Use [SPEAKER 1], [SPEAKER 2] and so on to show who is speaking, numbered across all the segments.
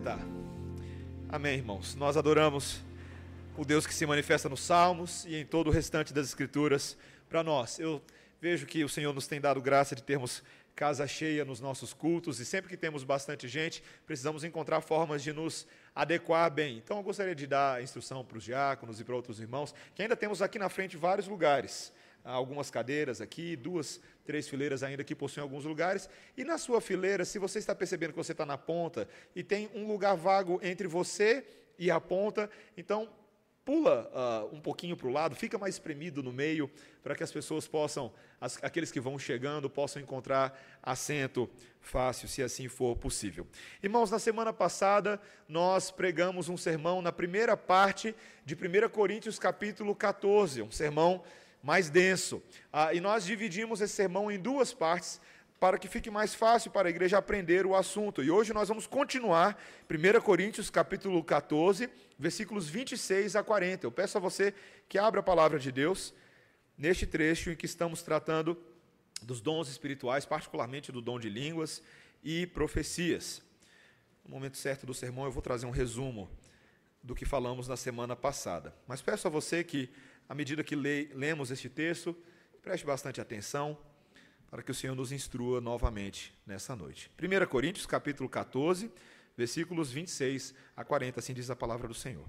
[SPEAKER 1] Tá. Amém, irmãos. Nós adoramos o Deus que se manifesta nos Salmos e em todo o restante das Escrituras para nós. Eu vejo que o Senhor nos tem dado graça de termos casa cheia nos nossos cultos e sempre que temos bastante gente, precisamos encontrar formas de nos adequar bem. Então eu gostaria de dar instrução para os diáconos e para outros irmãos, que ainda temos aqui na frente vários lugares algumas cadeiras aqui, duas, três fileiras ainda que possuem alguns lugares. E na sua fileira, se você está percebendo que você está na ponta e tem um lugar vago entre você e a ponta, então pula uh, um pouquinho para o lado, fica mais espremido no meio, para que as pessoas possam, as, aqueles que vão chegando, possam encontrar assento fácil, se assim for possível. Irmãos, na semana passada nós pregamos um sermão na primeira parte de 1 Coríntios capítulo 14, um sermão mais denso. Ah, e nós dividimos esse sermão em duas partes para que fique mais fácil para a igreja aprender o assunto. E hoje nós vamos continuar 1 Coríntios capítulo 14, versículos 26 a 40. Eu peço a você que abra a palavra de Deus neste trecho em que estamos tratando dos dons espirituais, particularmente do dom de línguas e profecias. No momento certo do sermão eu vou trazer um resumo do que falamos na semana passada. Mas peço a você que à medida que le lemos este texto, preste bastante atenção para que o Senhor nos instrua novamente nessa noite. 1 Coríntios, capítulo 14, versículos 26 a 40, assim diz a palavra do Senhor.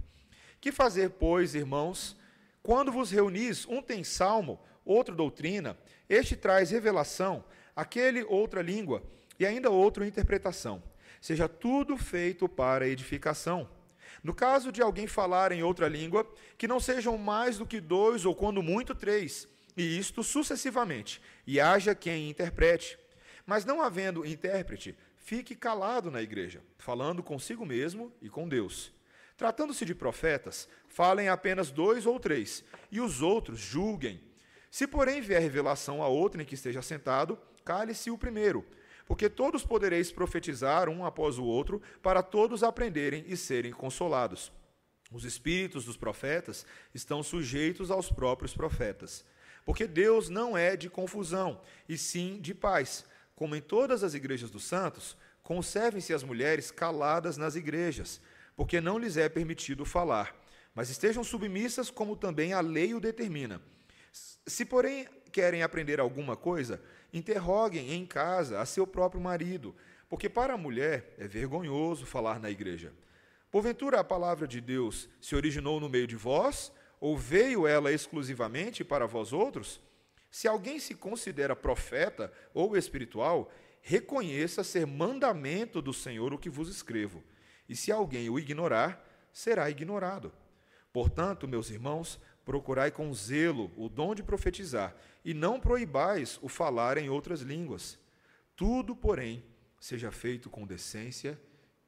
[SPEAKER 1] Que fazer, pois, irmãos, quando vos reunis, um tem salmo, outro doutrina, este traz revelação, aquele outra língua, e ainda outro interpretação. Seja tudo feito para edificação no caso de alguém falar em outra língua, que não sejam mais do que dois ou quando muito três, e isto sucessivamente, e haja quem interprete. Mas não havendo intérprete, fique calado na igreja, falando consigo mesmo e com Deus. Tratando-se de profetas, falem apenas dois ou três, e os outros julguem. Se, porém, vier revelação a outro em que esteja sentado, cale-se o primeiro porque todos podereis profetizar um após o outro, para todos aprenderem e serem consolados. Os espíritos dos profetas estão sujeitos aos próprios profetas. Porque Deus não é de confusão, e sim de paz. Como em todas as igrejas dos santos, conservem-se as mulheres caladas nas igrejas, porque não lhes é permitido falar, mas estejam submissas como também a lei o determina. Se, porém, querem aprender alguma coisa, interroguem em casa a seu próprio marido, porque para a mulher é vergonhoso falar na igreja. Porventura a palavra de Deus se originou no meio de vós, ou veio ela exclusivamente para vós outros? Se alguém se considera profeta ou espiritual, reconheça ser mandamento do Senhor o que vos escrevo. E se alguém o ignorar, será ignorado. Portanto, meus irmãos, procurai com zelo o dom de profetizar, e não proibais o falar em outras línguas. Tudo, porém, seja feito com decência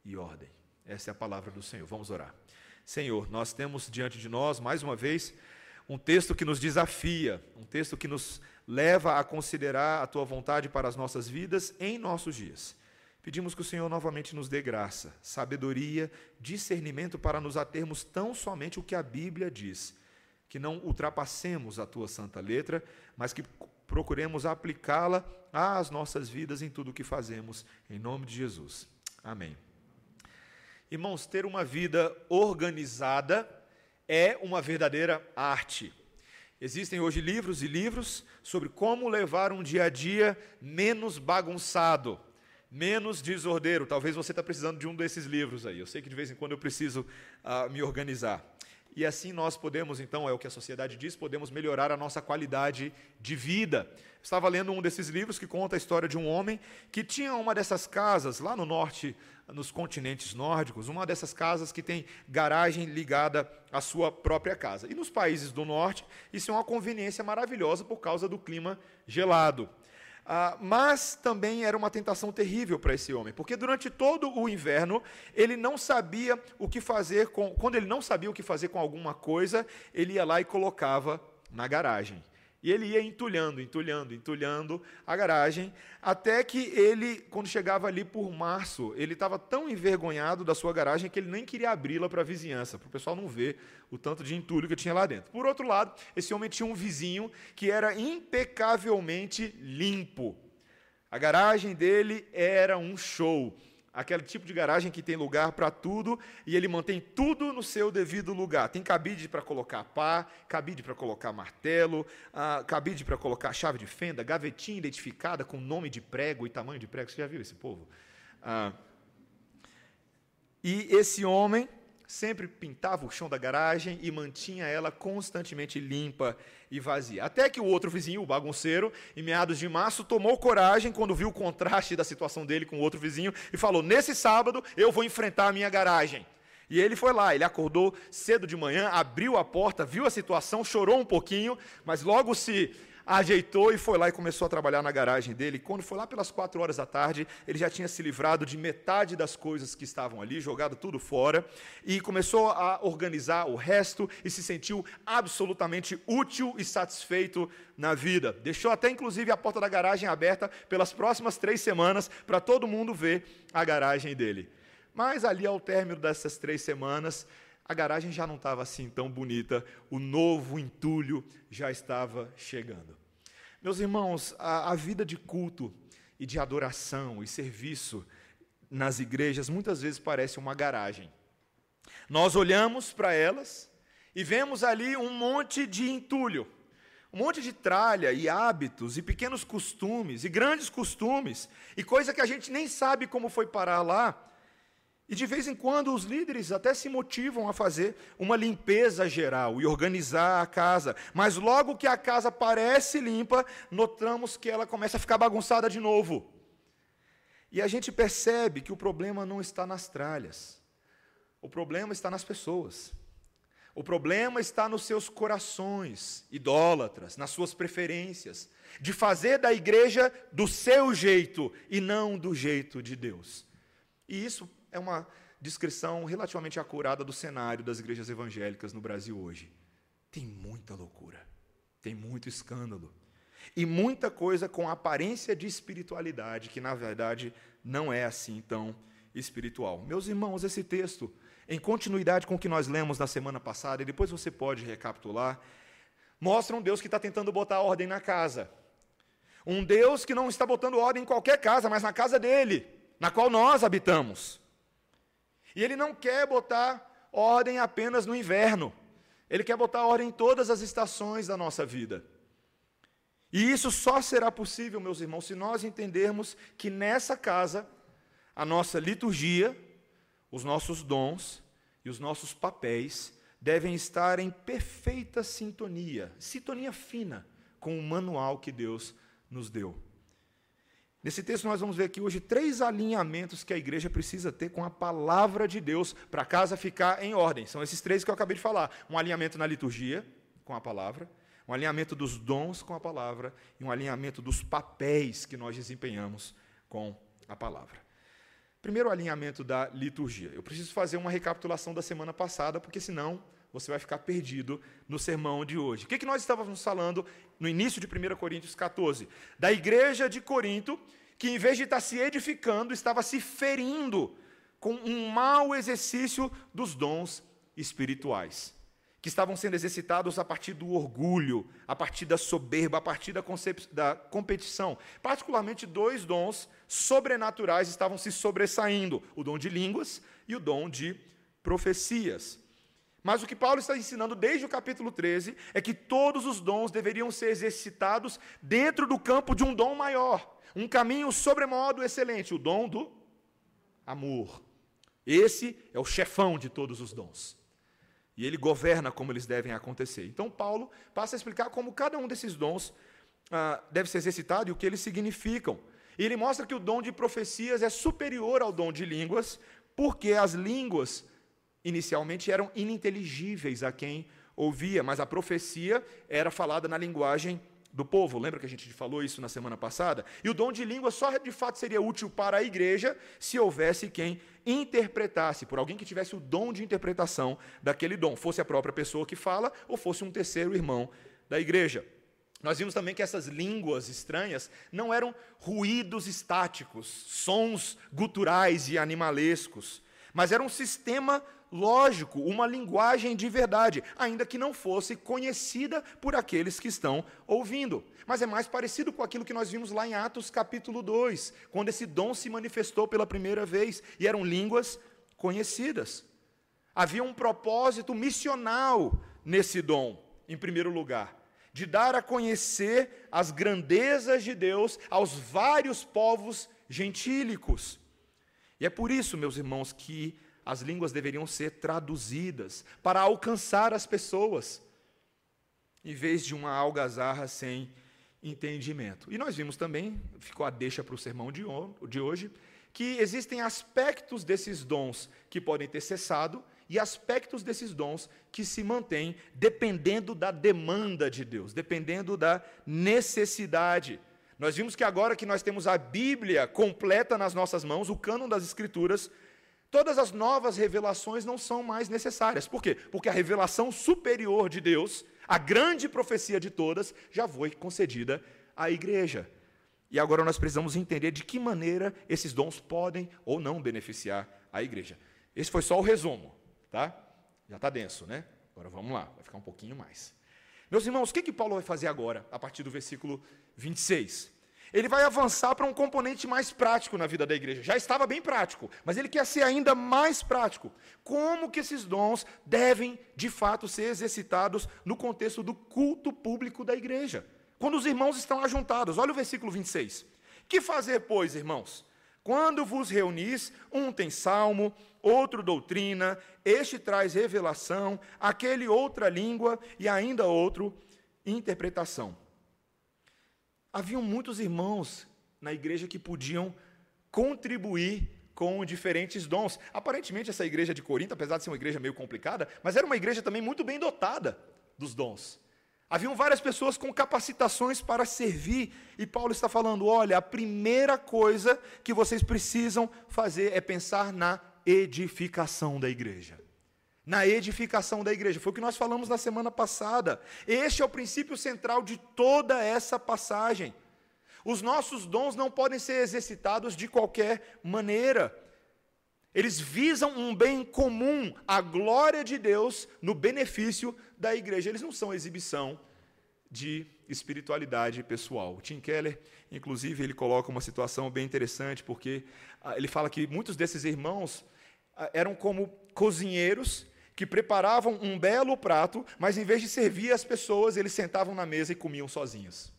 [SPEAKER 1] e ordem. Essa é a palavra do Senhor. Vamos orar. Senhor, nós temos diante de nós, mais uma vez, um texto que nos desafia, um texto que nos leva a considerar a tua vontade para as nossas vidas em nossos dias. Pedimos que o Senhor novamente nos dê graça, sabedoria, discernimento para nos atermos tão somente o que a Bíblia diz que não ultrapassemos a tua santa letra, mas que procuremos aplicá-la às nossas vidas em tudo o que fazemos, em nome de Jesus. Amém. Irmãos, ter uma vida organizada é uma verdadeira arte. Existem hoje livros e livros sobre como levar um dia a dia menos bagunçado, menos desordeiro. Talvez você está precisando de um desses livros aí. Eu sei que de vez em quando eu preciso uh, me organizar. E assim nós podemos, então, é o que a sociedade diz, podemos melhorar a nossa qualidade de vida. Estava lendo um desses livros que conta a história de um homem que tinha uma dessas casas lá no norte, nos continentes nórdicos, uma dessas casas que tem garagem ligada à sua própria casa. E nos países do norte, isso é uma conveniência maravilhosa por causa do clima gelado. Ah, mas também era uma tentação terrível para esse homem, porque durante todo o inverno ele não sabia o que fazer com. Quando ele não sabia o que fazer com alguma coisa, ele ia lá e colocava na garagem. E ele ia entulhando, entulhando, entulhando a garagem, até que ele, quando chegava ali por março, ele estava tão envergonhado da sua garagem que ele nem queria abri-la para a vizinhança, para o pessoal não ver o tanto de entulho que tinha lá dentro. Por outro lado, esse homem tinha um vizinho que era impecavelmente limpo. A garagem dele era um show. Aquele tipo de garagem que tem lugar para tudo e ele mantém tudo no seu devido lugar. Tem cabide para colocar pá, cabide para colocar martelo, ah, cabide para colocar chave de fenda, gavetinha identificada com nome de prego e tamanho de prego. Você já viu esse povo? Ah, e esse homem sempre pintava o chão da garagem e mantinha ela constantemente limpa e vazia. Até que o outro vizinho, o bagunceiro, em meados de março, tomou coragem quando viu o contraste da situação dele com o outro vizinho e falou: Nesse sábado eu vou enfrentar a minha garagem. E ele foi lá, ele acordou cedo de manhã, abriu a porta, viu a situação, chorou um pouquinho, mas logo se ajeitou e foi lá e começou a trabalhar na garagem dele. Quando foi lá pelas quatro horas da tarde, ele já tinha se livrado de metade das coisas que estavam ali, jogado tudo fora, e começou a organizar o resto e se sentiu absolutamente útil e satisfeito na vida. Deixou até inclusive a porta da garagem aberta pelas próximas três semanas para todo mundo ver a garagem dele. Mas ali ao término dessas três semanas, a garagem já não estava assim tão bonita, o novo entulho já estava chegando. Meus irmãos, a, a vida de culto e de adoração e serviço nas igrejas muitas vezes parece uma garagem. Nós olhamos para elas e vemos ali um monte de entulho, um monte de tralha e hábitos e pequenos costumes e grandes costumes e coisa que a gente nem sabe como foi parar lá e de vez em quando os líderes até se motivam a fazer uma limpeza geral e organizar a casa. Mas logo que a casa parece limpa, notamos que ela começa a ficar bagunçada de novo. E a gente percebe que o problema não está nas tralhas. O problema está nas pessoas. O problema está nos seus corações idólatras, nas suas preferências, de fazer da igreja do seu jeito e não do jeito de Deus. E isso é uma descrição relativamente acurada do cenário das igrejas evangélicas no Brasil hoje. Tem muita loucura, tem muito escândalo e muita coisa com aparência de espiritualidade que na verdade não é assim tão espiritual. Meus irmãos, esse texto, em continuidade com o que nós lemos na semana passada, e depois você pode recapitular, mostra um Deus que está tentando botar ordem na casa. Um Deus que não está botando ordem em qualquer casa, mas na casa dele, na qual nós habitamos. E ele não quer botar ordem apenas no inverno. Ele quer botar ordem em todas as estações da nossa vida. E isso só será possível, meus irmãos, se nós entendermos que nessa casa, a nossa liturgia, os nossos dons e os nossos papéis devem estar em perfeita sintonia, sintonia fina com o manual que Deus nos deu. Nesse texto, nós vamos ver aqui hoje três alinhamentos que a igreja precisa ter com a palavra de Deus para a casa ficar em ordem. São esses três que eu acabei de falar: um alinhamento na liturgia com a palavra, um alinhamento dos dons com a palavra e um alinhamento dos papéis que nós desempenhamos com a palavra. Primeiro, o alinhamento da liturgia. Eu preciso fazer uma recapitulação da semana passada, porque senão você vai ficar perdido no sermão de hoje. O que, que nós estávamos falando no início de 1 Coríntios 14? Da igreja de Corinto, que em vez de estar se edificando, estava se ferindo com um mau exercício dos dons espirituais, que estavam sendo exercitados a partir do orgulho, a partir da soberba, a partir da, da competição. Particularmente, dois dons sobrenaturais estavam se sobressaindo: o dom de línguas e o dom de profecias. Mas o que Paulo está ensinando desde o capítulo 13 é que todos os dons deveriam ser exercitados dentro do campo de um dom maior, um caminho sobremodo excelente, o dom do amor. Esse é o chefão de todos os dons. E ele governa como eles devem acontecer. Então, Paulo passa a explicar como cada um desses dons ah, deve ser exercitado e o que eles significam. E ele mostra que o dom de profecias é superior ao dom de línguas, porque as línguas inicialmente eram ininteligíveis a quem ouvia, mas a profecia era falada na linguagem do povo. Lembra que a gente falou isso na semana passada? E o dom de língua só de fato seria útil para a igreja se houvesse quem interpretasse, por alguém que tivesse o dom de interpretação daquele dom, fosse a própria pessoa que fala ou fosse um terceiro irmão da igreja. Nós vimos também que essas línguas estranhas não eram ruídos estáticos, sons guturais e animalescos, mas era um sistema lógico, uma linguagem de verdade, ainda que não fosse conhecida por aqueles que estão ouvindo. Mas é mais parecido com aquilo que nós vimos lá em Atos capítulo 2, quando esse dom se manifestou pela primeira vez e eram línguas conhecidas. Havia um propósito missional nesse dom, em primeiro lugar, de dar a conhecer as grandezas de Deus aos vários povos gentílicos. E é por isso, meus irmãos, que as línguas deveriam ser traduzidas para alcançar as pessoas, em vez de uma algazarra sem entendimento. E nós vimos também, ficou a deixa para o sermão de hoje, que existem aspectos desses dons que podem ter cessado e aspectos desses dons que se mantêm dependendo da demanda de Deus, dependendo da necessidade. Nós vimos que agora que nós temos a Bíblia completa nas nossas mãos, o cânon das Escrituras, todas as novas revelações não são mais necessárias. Por quê? Porque a revelação superior de Deus, a grande profecia de todas, já foi concedida à igreja. E agora nós precisamos entender de que maneira esses dons podem ou não beneficiar a igreja. Esse foi só o resumo, tá? Já está denso, né? Agora vamos lá, vai ficar um pouquinho mais. Meus irmãos, o que, que Paulo vai fazer agora, a partir do versículo 26? Ele vai avançar para um componente mais prático na vida da igreja. Já estava bem prático, mas ele quer ser ainda mais prático. Como que esses dons devem, de fato, ser exercitados no contexto do culto público da igreja? Quando os irmãos estão ajuntados. Olha o versículo 26. Que fazer, pois, irmãos? Quando vos reunis, um tem salmo, outro doutrina, este traz revelação, aquele outra língua e ainda outro interpretação. Haviam muitos irmãos na igreja que podiam contribuir com diferentes dons. Aparentemente, essa igreja de Corinto, apesar de ser uma igreja meio complicada, mas era uma igreja também muito bem dotada dos dons. Haviam várias pessoas com capacitações para servir, e Paulo está falando: olha, a primeira coisa que vocês precisam fazer é pensar na edificação da igreja. Na edificação da igreja. Foi o que nós falamos na semana passada. Este é o princípio central de toda essa passagem. Os nossos dons não podem ser exercitados de qualquer maneira. Eles visam um bem comum, a glória de Deus no benefício da igreja. Eles não são exibição de espiritualidade pessoal. O Tim Keller, inclusive, ele coloca uma situação bem interessante, porque ah, ele fala que muitos desses irmãos ah, eram como cozinheiros que preparavam um belo prato, mas em vez de servir as pessoas, eles sentavam na mesa e comiam sozinhos.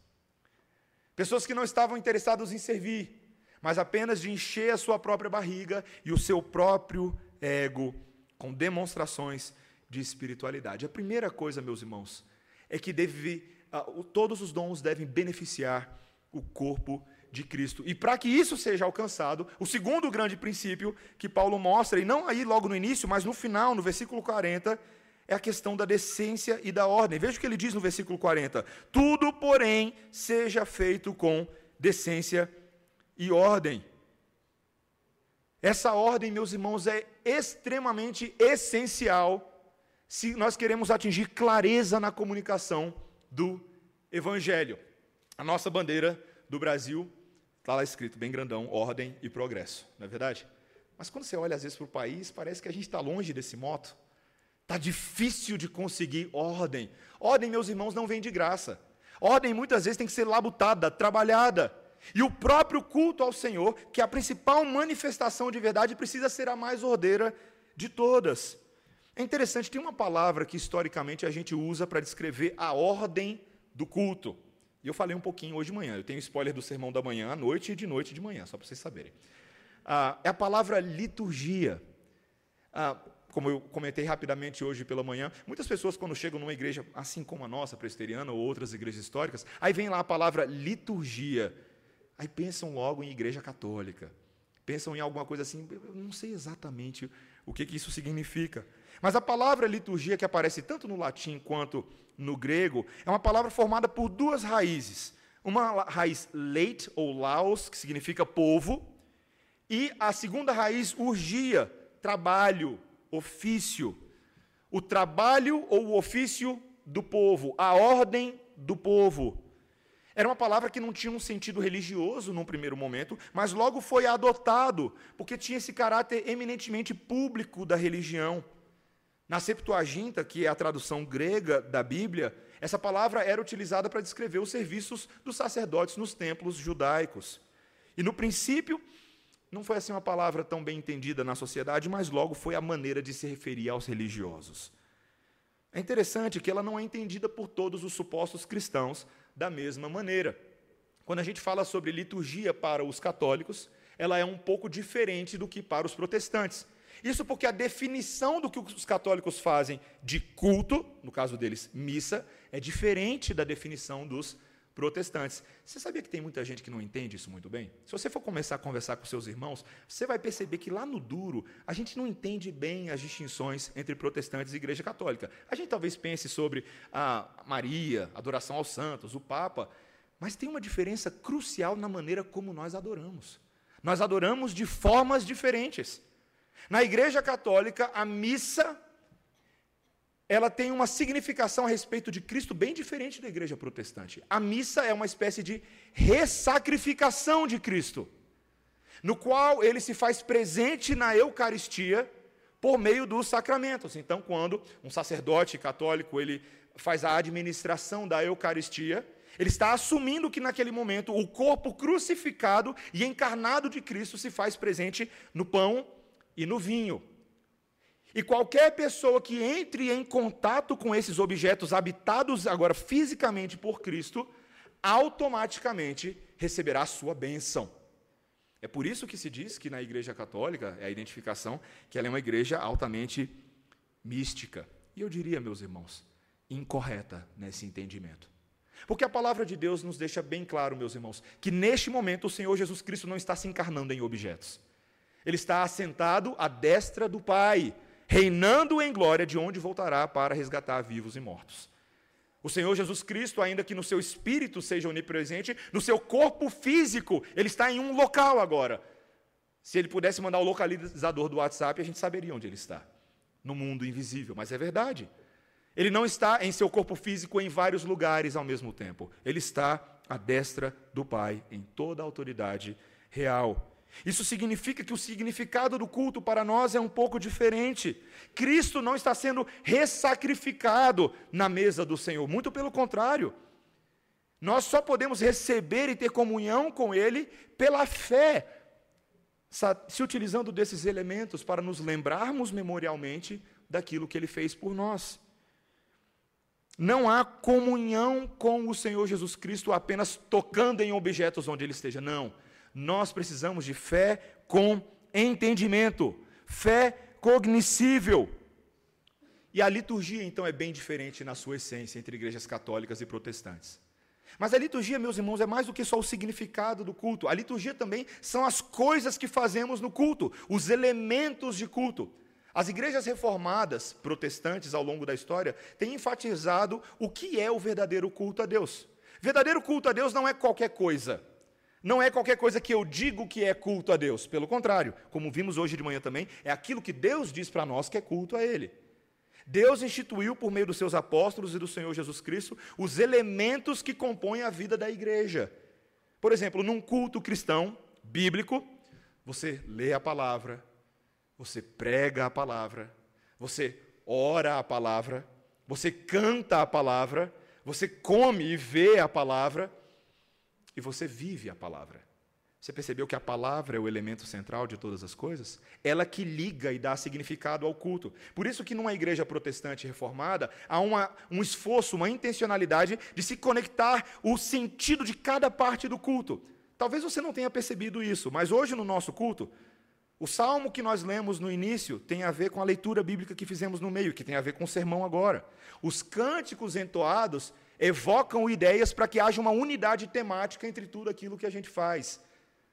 [SPEAKER 1] Pessoas que não estavam interessadas em servir, mas apenas de encher a sua própria barriga e o seu próprio ego com demonstrações de espiritualidade. A primeira coisa, meus irmãos, é que deve, uh, todos os dons devem beneficiar o corpo de Cristo. E para que isso seja alcançado, o segundo grande princípio que Paulo mostra, e não aí logo no início, mas no final, no versículo 40, é a questão da decência e da ordem. Veja o que ele diz no versículo 40: Tudo, porém, seja feito com decência e ordem. Essa ordem, meus irmãos, é extremamente essencial se nós queremos atingir clareza na comunicação do Evangelho. A nossa bandeira do Brasil Está lá escrito, bem grandão, ordem e progresso, não é verdade? Mas quando você olha às vezes para o país, parece que a gente está longe desse moto. Está difícil de conseguir ordem. Ordem, meus irmãos, não vem de graça. Ordem muitas vezes tem que ser labutada, trabalhada. E o próprio culto ao Senhor, que é a principal manifestação de verdade, precisa ser a mais ordeira de todas. É interessante, tem uma palavra que historicamente a gente usa para descrever a ordem do culto. E eu falei um pouquinho hoje de manhã. Eu tenho spoiler do sermão da manhã à noite e de noite de manhã, só para vocês saberem. Ah, é a palavra liturgia. Ah, como eu comentei rapidamente hoje pela manhã, muitas pessoas, quando chegam numa igreja, assim como a nossa, presbiteriana, ou outras igrejas históricas, aí vem lá a palavra liturgia. Aí pensam logo em igreja católica. Pensam em alguma coisa assim, eu não sei exatamente o que, que isso significa. Mas a palavra liturgia, que aparece tanto no latim quanto no grego, é uma palavra formada por duas raízes. Uma raiz leit, ou laos, que significa povo, e a segunda raiz, urgia, trabalho, ofício. O trabalho ou o ofício do povo, a ordem do povo. Era uma palavra que não tinha um sentido religioso num primeiro momento, mas logo foi adotado, porque tinha esse caráter eminentemente público da religião. Na Septuaginta, que é a tradução grega da Bíblia, essa palavra era utilizada para descrever os serviços dos sacerdotes nos templos judaicos. E no princípio, não foi assim uma palavra tão bem entendida na sociedade, mas logo foi a maneira de se referir aos religiosos. É interessante que ela não é entendida por todos os supostos cristãos da mesma maneira. Quando a gente fala sobre liturgia para os católicos, ela é um pouco diferente do que para os protestantes. Isso porque a definição do que os católicos fazem de culto, no caso deles, missa, é diferente da definição dos protestantes. Você sabia que tem muita gente que não entende isso muito bem? Se você for começar a conversar com seus irmãos, você vai perceber que lá no duro, a gente não entende bem as distinções entre protestantes e igreja católica. A gente talvez pense sobre a Maria, adoração aos santos, o Papa, mas tem uma diferença crucial na maneira como nós adoramos. Nós adoramos de formas diferentes. Na Igreja Católica, a missa ela tem uma significação a respeito de Cristo bem diferente da Igreja Protestante. A missa é uma espécie de ressacrificação de Cristo, no qual ele se faz presente na Eucaristia por meio dos sacramentos. Então, quando um sacerdote católico ele faz a administração da Eucaristia, ele está assumindo que naquele momento o corpo crucificado e encarnado de Cristo se faz presente no pão e no vinho. E qualquer pessoa que entre em contato com esses objetos habitados agora fisicamente por Cristo, automaticamente receberá a sua bênção. É por isso que se diz que na Igreja Católica, é a identificação, que ela é uma igreja altamente mística. E eu diria, meus irmãos, incorreta nesse entendimento. Porque a palavra de Deus nos deixa bem claro, meus irmãos, que neste momento o Senhor Jesus Cristo não está se encarnando em objetos. Ele está assentado à destra do Pai, reinando em glória, de onde voltará para resgatar vivos e mortos. O Senhor Jesus Cristo, ainda que no seu espírito seja onipresente, no seu corpo físico, ele está em um local agora. Se ele pudesse mandar o localizador do WhatsApp, a gente saberia onde ele está. No mundo invisível, mas é verdade. Ele não está em seu corpo físico em vários lugares ao mesmo tempo. Ele está à destra do Pai, em toda a autoridade real. Isso significa que o significado do culto para nós é um pouco diferente. Cristo não está sendo ressacrificado na mesa do Senhor, muito pelo contrário. Nós só podemos receber e ter comunhão com Ele pela fé, se utilizando desses elementos para nos lembrarmos memorialmente daquilo que Ele fez por nós. Não há comunhão com o Senhor Jesus Cristo apenas tocando em objetos onde Ele esteja, não nós precisamos de fé com entendimento, fé cognoscível. E a liturgia, então, é bem diferente na sua essência entre igrejas católicas e protestantes. Mas a liturgia, meus irmãos, é mais do que só o significado do culto. A liturgia também são as coisas que fazemos no culto, os elementos de culto. As igrejas reformadas, protestantes ao longo da história, têm enfatizado o que é o verdadeiro culto a Deus. Verdadeiro culto a Deus não é qualquer coisa. Não é qualquer coisa que eu digo que é culto a Deus. Pelo contrário, como vimos hoje de manhã também, é aquilo que Deus diz para nós que é culto a Ele. Deus instituiu, por meio dos seus apóstolos e do Senhor Jesus Cristo, os elementos que compõem a vida da igreja. Por exemplo, num culto cristão, bíblico, você lê a palavra, você prega a palavra, você ora a palavra, você canta a palavra, você come e vê a palavra, e você vive a palavra. Você percebeu que a palavra é o elemento central de todas as coisas? Ela que liga e dá significado ao culto. Por isso que numa igreja protestante reformada há uma, um esforço, uma intencionalidade de se conectar o sentido de cada parte do culto. Talvez você não tenha percebido isso, mas hoje no nosso culto, o salmo que nós lemos no início tem a ver com a leitura bíblica que fizemos no meio, que tem a ver com o sermão agora. Os cânticos entoados evocam ideias para que haja uma unidade temática entre tudo aquilo que a gente faz.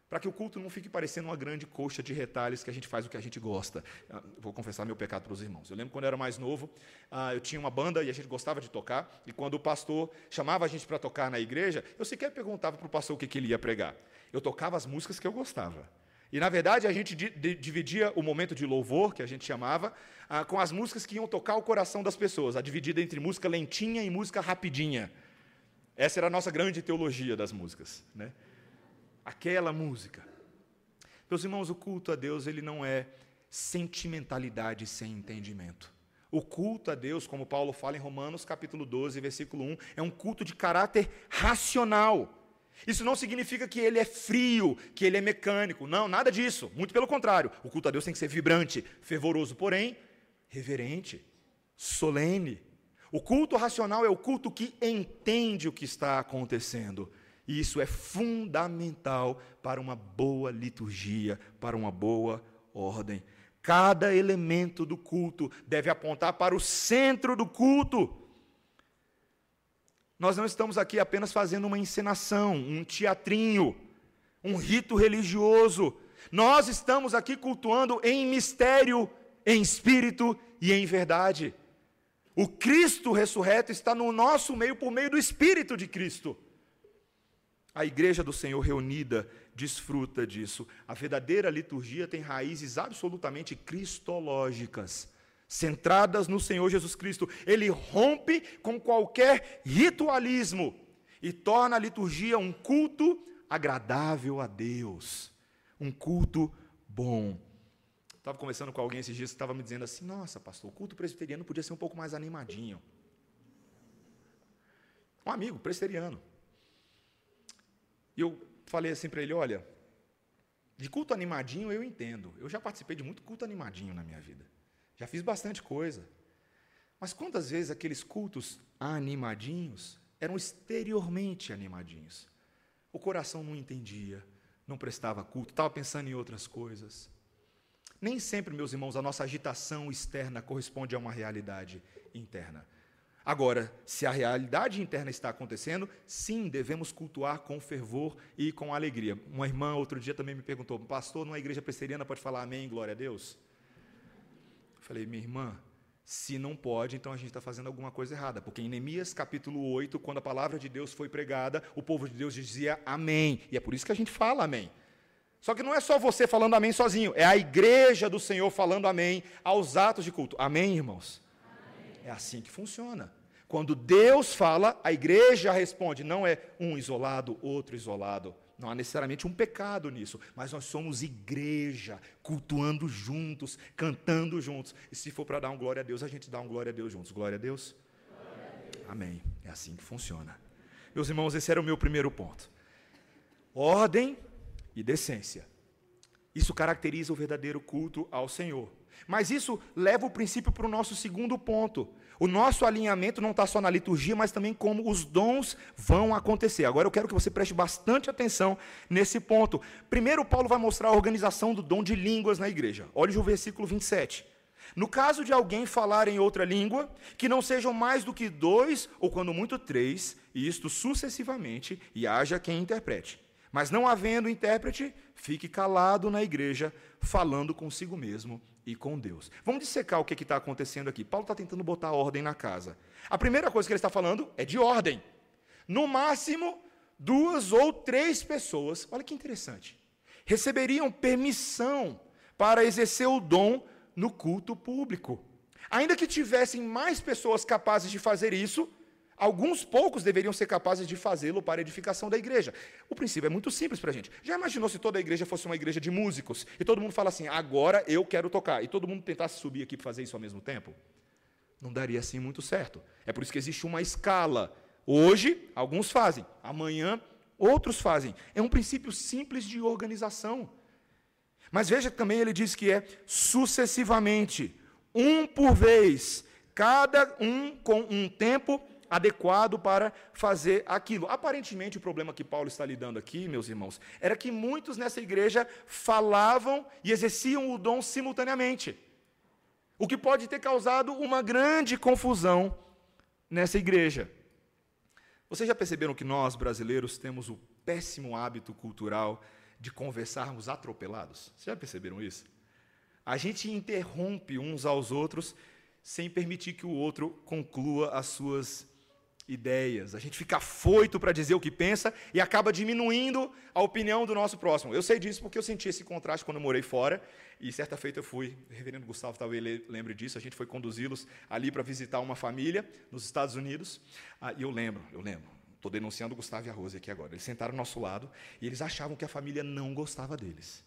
[SPEAKER 1] Para que o culto não fique parecendo uma grande coxa de retalhos que a gente faz o que a gente gosta. Ah, vou confessar meu pecado para os irmãos. Eu lembro quando eu era mais novo, ah, eu tinha uma banda e a gente gostava de tocar. E quando o pastor chamava a gente para tocar na igreja, eu sequer perguntava para o pastor o que, que ele ia pregar. Eu tocava as músicas que eu gostava. E, na verdade, a gente dividia o momento de louvor, que a gente chamava, ah, com as músicas que iam tocar o coração das pessoas, a dividida entre música lentinha e música rapidinha. Essa era a nossa grande teologia das músicas, né? Aquela música. Meus irmãos, o culto a Deus, ele não é sentimentalidade sem entendimento. O culto a Deus, como Paulo fala em Romanos capítulo 12, versículo 1, é um culto de caráter racional. Isso não significa que ele é frio, que ele é mecânico. Não, nada disso. Muito pelo contrário. O culto a Deus tem que ser vibrante, fervoroso, porém reverente, solene. O culto racional é o culto que entende o que está acontecendo. E isso é fundamental para uma boa liturgia, para uma boa ordem. Cada elemento do culto deve apontar para o centro do culto. Nós não estamos aqui apenas fazendo uma encenação, um teatrinho, um rito religioso. Nós estamos aqui cultuando em mistério, em espírito e em verdade. O Cristo ressurreto está no nosso meio por meio do Espírito de Cristo. A igreja do Senhor reunida desfruta disso. A verdadeira liturgia tem raízes absolutamente cristológicas, centradas no Senhor Jesus Cristo. Ele rompe com qualquer ritualismo e torna a liturgia um culto agradável a Deus, um culto bom. Estava conversando com alguém esses dias que estava me dizendo assim: Nossa, pastor, o culto presbiteriano podia ser um pouco mais animadinho. Um amigo presbiteriano. E eu falei assim para ele: olha, de culto animadinho eu entendo. Eu já participei de muito culto animadinho na minha vida. Já fiz bastante coisa. Mas quantas vezes aqueles cultos animadinhos eram exteriormente animadinhos? O coração não entendia, não prestava culto, estava pensando em outras coisas. Nem sempre, meus irmãos, a nossa agitação externa corresponde a uma realidade interna. Agora, se a realidade interna está acontecendo, sim, devemos cultuar com fervor e com alegria. Uma irmã outro dia também me perguntou, pastor, numa igreja presbiteriana pode falar amém, glória a Deus? Falei, minha irmã, se não pode, então a gente está fazendo alguma coisa errada. Porque em Neemias capítulo 8, quando a palavra de Deus foi pregada, o povo de Deus dizia amém. E é por isso que a gente fala amém. Só que não é só você falando amém sozinho, é a igreja do Senhor falando amém aos atos de culto. Amém, irmãos? Amém. É assim que funciona. Quando Deus fala, a igreja responde. Não é um isolado, outro isolado. Não há necessariamente um pecado nisso, mas nós somos igreja, cultuando juntos, cantando juntos. E se for para dar um glória a Deus, a gente dá um glória a Deus juntos. Glória a Deus? Glória a Deus. Amém. É assim que funciona. Meus irmãos, esse era o meu primeiro ponto. Ordem e decência. Isso caracteriza o verdadeiro culto ao Senhor. Mas isso leva o princípio para o nosso segundo ponto. O nosso alinhamento não está só na liturgia, mas também como os dons vão acontecer. Agora eu quero que você preste bastante atenção nesse ponto. Primeiro, Paulo vai mostrar a organização do dom de línguas na igreja. Olhe o versículo 27. No caso de alguém falar em outra língua, que não sejam mais do que dois, ou quando muito três, e isto sucessivamente, e haja quem interprete. Mas não havendo intérprete, fique calado na igreja, falando consigo mesmo e com Deus. Vamos dissecar o que está acontecendo aqui. Paulo está tentando botar ordem na casa. A primeira coisa que ele está falando é de ordem. No máximo, duas ou três pessoas, olha que interessante, receberiam permissão para exercer o dom no culto público. Ainda que tivessem mais pessoas capazes de fazer isso, Alguns poucos deveriam ser capazes de fazê-lo para a edificação da igreja. O princípio é muito simples para a gente. Já imaginou se toda a igreja fosse uma igreja de músicos e todo mundo fala assim, agora eu quero tocar, e todo mundo tentasse subir aqui para fazer isso ao mesmo tempo? Não daria assim muito certo. É por isso que existe uma escala. Hoje, alguns fazem, amanhã, outros fazem. É um princípio simples de organização. Mas veja também ele diz que é sucessivamente, um por vez, cada um com um tempo adequado para fazer aquilo. Aparentemente, o problema que Paulo está lidando aqui, meus irmãos, era que muitos nessa igreja falavam e exerciam o dom simultaneamente. O que pode ter causado uma grande confusão nessa igreja. Vocês já perceberam que nós, brasileiros, temos o péssimo hábito cultural de conversarmos atropelados? Vocês já perceberam isso? A gente interrompe uns aos outros sem permitir que o outro conclua as suas ideias, a gente fica foito para dizer o que pensa e acaba diminuindo a opinião do nosso próximo. Eu sei disso porque eu senti esse contraste quando eu morei fora e certa feita eu fui, o reverendo Gustavo talvez lembre disso, a gente foi conduzi-los ali para visitar uma família nos Estados Unidos ah, e eu lembro, eu lembro, Estou denunciando o Gustavo e a Rose aqui agora. Eles sentaram ao nosso lado e eles achavam que a família não gostava deles.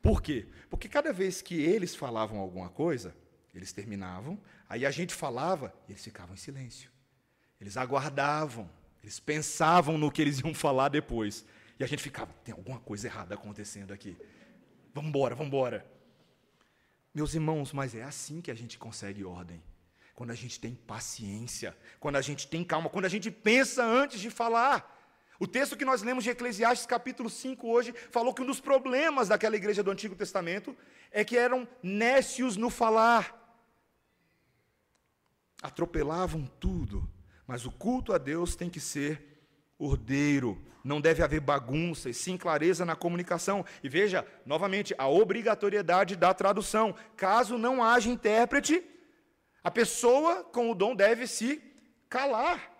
[SPEAKER 1] Por quê? Porque cada vez que eles falavam alguma coisa, eles terminavam, aí a gente falava e eles ficavam em silêncio. Eles aguardavam, eles pensavam no que eles iam falar depois. E a gente ficava, tem alguma coisa errada acontecendo aqui. Vamos embora, vamos embora. Meus irmãos, mas é assim que a gente consegue ordem. Quando a gente tem paciência, quando a gente tem calma, quando a gente pensa antes de falar. O texto que nós lemos de Eclesiastes capítulo 5 hoje falou que um dos problemas daquela igreja do Antigo Testamento é que eram nécios no falar. Atropelavam tudo. Mas o culto a Deus tem que ser ordeiro, não deve haver bagunça e sim clareza na comunicação. E veja, novamente, a obrigatoriedade da tradução. Caso não haja intérprete, a pessoa com o dom deve se calar,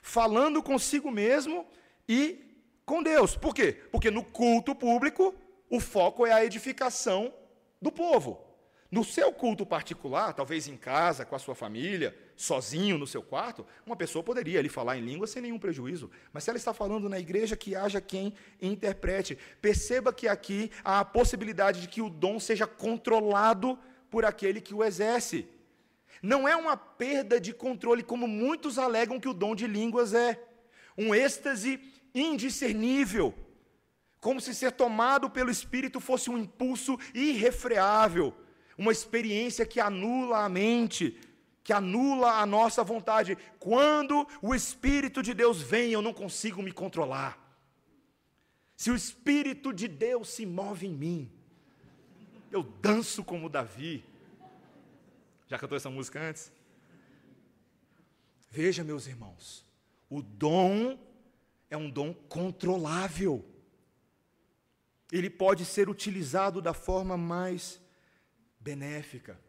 [SPEAKER 1] falando consigo mesmo e com Deus. Por quê? Porque no culto público, o foco é a edificação do povo. No seu culto particular, talvez em casa, com a sua família, sozinho no seu quarto, uma pessoa poderia ali falar em língua sem nenhum prejuízo. Mas se ela está falando na igreja, que haja quem interprete. Perceba que aqui há a possibilidade de que o dom seja controlado por aquele que o exerce. Não é uma perda de controle, como muitos alegam que o dom de línguas é. Um êxtase indiscernível, como se ser tomado pelo Espírito fosse um impulso irrefreável uma experiência que anula a mente, que anula a nossa vontade. Quando o Espírito de Deus vem, eu não consigo me controlar. Se o Espírito de Deus se move em mim, eu danço como Davi. Já cantou essa música antes? Veja, meus irmãos, o dom é um dom controlável. Ele pode ser utilizado da forma mais benéfica.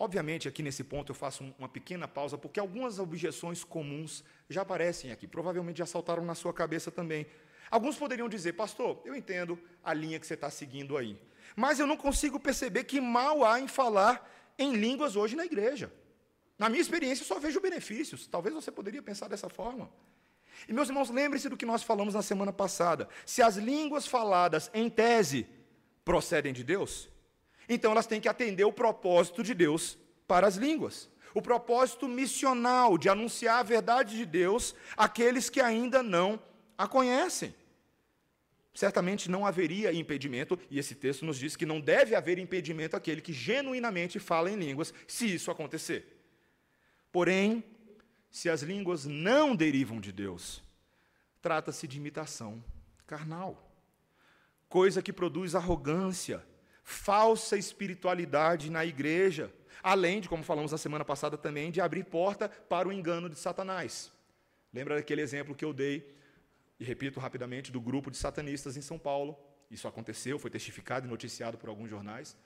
[SPEAKER 1] Obviamente, aqui nesse ponto eu faço uma pequena pausa, porque algumas objeções comuns já aparecem aqui, provavelmente já saltaram na sua cabeça também. Alguns poderiam dizer, pastor, eu entendo a linha que você está seguindo aí, mas eu não consigo perceber que mal há em falar em línguas hoje na igreja. Na minha experiência, eu só vejo benefícios. Talvez você poderia pensar dessa forma. E, meus irmãos, lembre-se do que nós falamos na semana passada. Se as línguas faladas, em tese, procedem de Deus, então elas têm que atender o propósito de Deus para as línguas. O propósito missional de anunciar a verdade de Deus àqueles que ainda não a conhecem. Certamente não haveria impedimento, e esse texto nos diz que não deve haver impedimento àquele que genuinamente fala em línguas, se isso acontecer. Porém, se as línguas não derivam de Deus, trata-se de imitação carnal, coisa que produz arrogância, falsa espiritualidade na igreja, além de, como falamos na semana passada também, de abrir porta para o engano de Satanás. Lembra daquele exemplo que eu dei, e repito rapidamente, do grupo de satanistas em São Paulo? Isso aconteceu, foi testificado e noticiado por alguns jornais,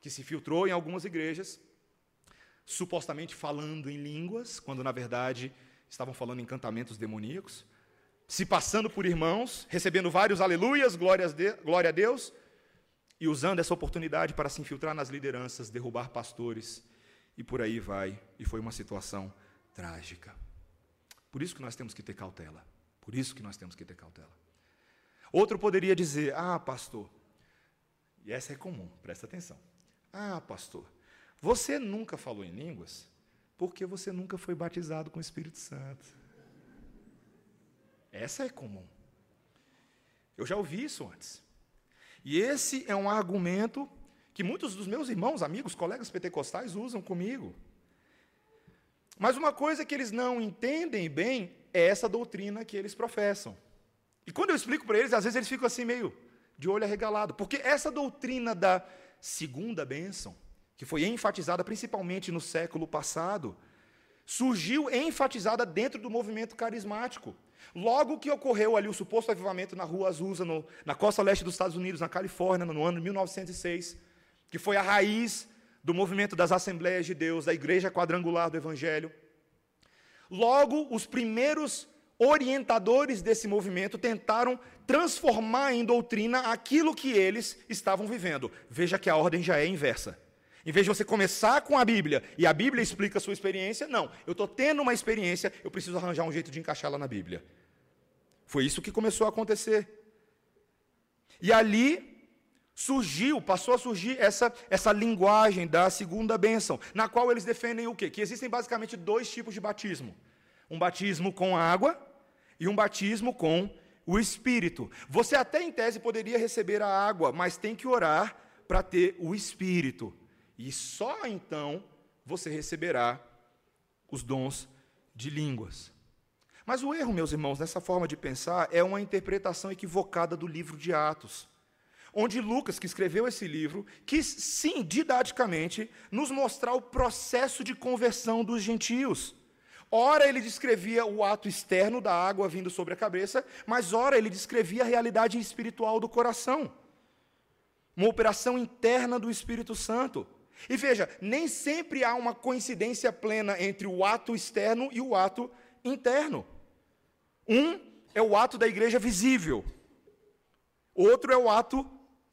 [SPEAKER 1] que se filtrou em algumas igrejas, supostamente falando em línguas, quando na verdade estavam falando em encantamentos demoníacos, se passando por irmãos, recebendo vários aleluias, glória a Deus, e usando essa oportunidade para se infiltrar nas lideranças, derrubar pastores, e por aí vai. E foi uma situação trágica. Por isso que nós temos que ter cautela. Por isso que nós temos que ter cautela. Outro poderia dizer: Ah, pastor, e essa é comum, presta atenção. Ah, pastor, você nunca falou em línguas porque você nunca foi batizado com o Espírito Santo. Essa é comum. Eu já ouvi isso antes. E esse é um argumento que muitos dos meus irmãos, amigos, colegas pentecostais usam comigo. Mas uma coisa que eles não entendem bem é essa doutrina que eles professam. E quando eu explico para eles, às vezes eles ficam assim meio de olho arregalado, porque essa doutrina da segunda bênção, que foi enfatizada principalmente no século passado, surgiu enfatizada dentro do movimento carismático. Logo que ocorreu ali o suposto avivamento na Rua Azusa, no, na costa leste dos Estados Unidos, na Califórnia, no ano de 1906, que foi a raiz do movimento das Assembleias de Deus, da Igreja Quadrangular do Evangelho. Logo, os primeiros orientadores desse movimento tentaram transformar em doutrina aquilo que eles estavam vivendo. Veja que a ordem já é inversa. Em vez de você começar com a Bíblia e a Bíblia explica a sua experiência, não. Eu estou tendo uma experiência, eu preciso arranjar um jeito de encaixá-la na Bíblia.
[SPEAKER 2] Foi isso que começou a acontecer. E ali surgiu, passou a surgir essa, essa linguagem da segunda bênção, na qual eles defendem o quê? Que existem basicamente dois tipos de batismo: um batismo com água e um batismo com o Espírito. Você até em tese poderia receber a água, mas tem que orar para ter o Espírito. E só então você receberá os dons de línguas. Mas o erro, meus irmãos, nessa forma de pensar é uma interpretação equivocada do livro de Atos. Onde Lucas, que escreveu esse livro, quis, sim, didaticamente, nos mostrar o processo de conversão dos gentios. Ora, ele descrevia o ato externo da água vindo sobre a cabeça, mas ora, ele descrevia a realidade espiritual do coração. Uma operação interna do Espírito Santo. E veja, nem sempre há uma coincidência plena entre o ato externo e o ato interno. Um é o ato da igreja visível, outro é o ato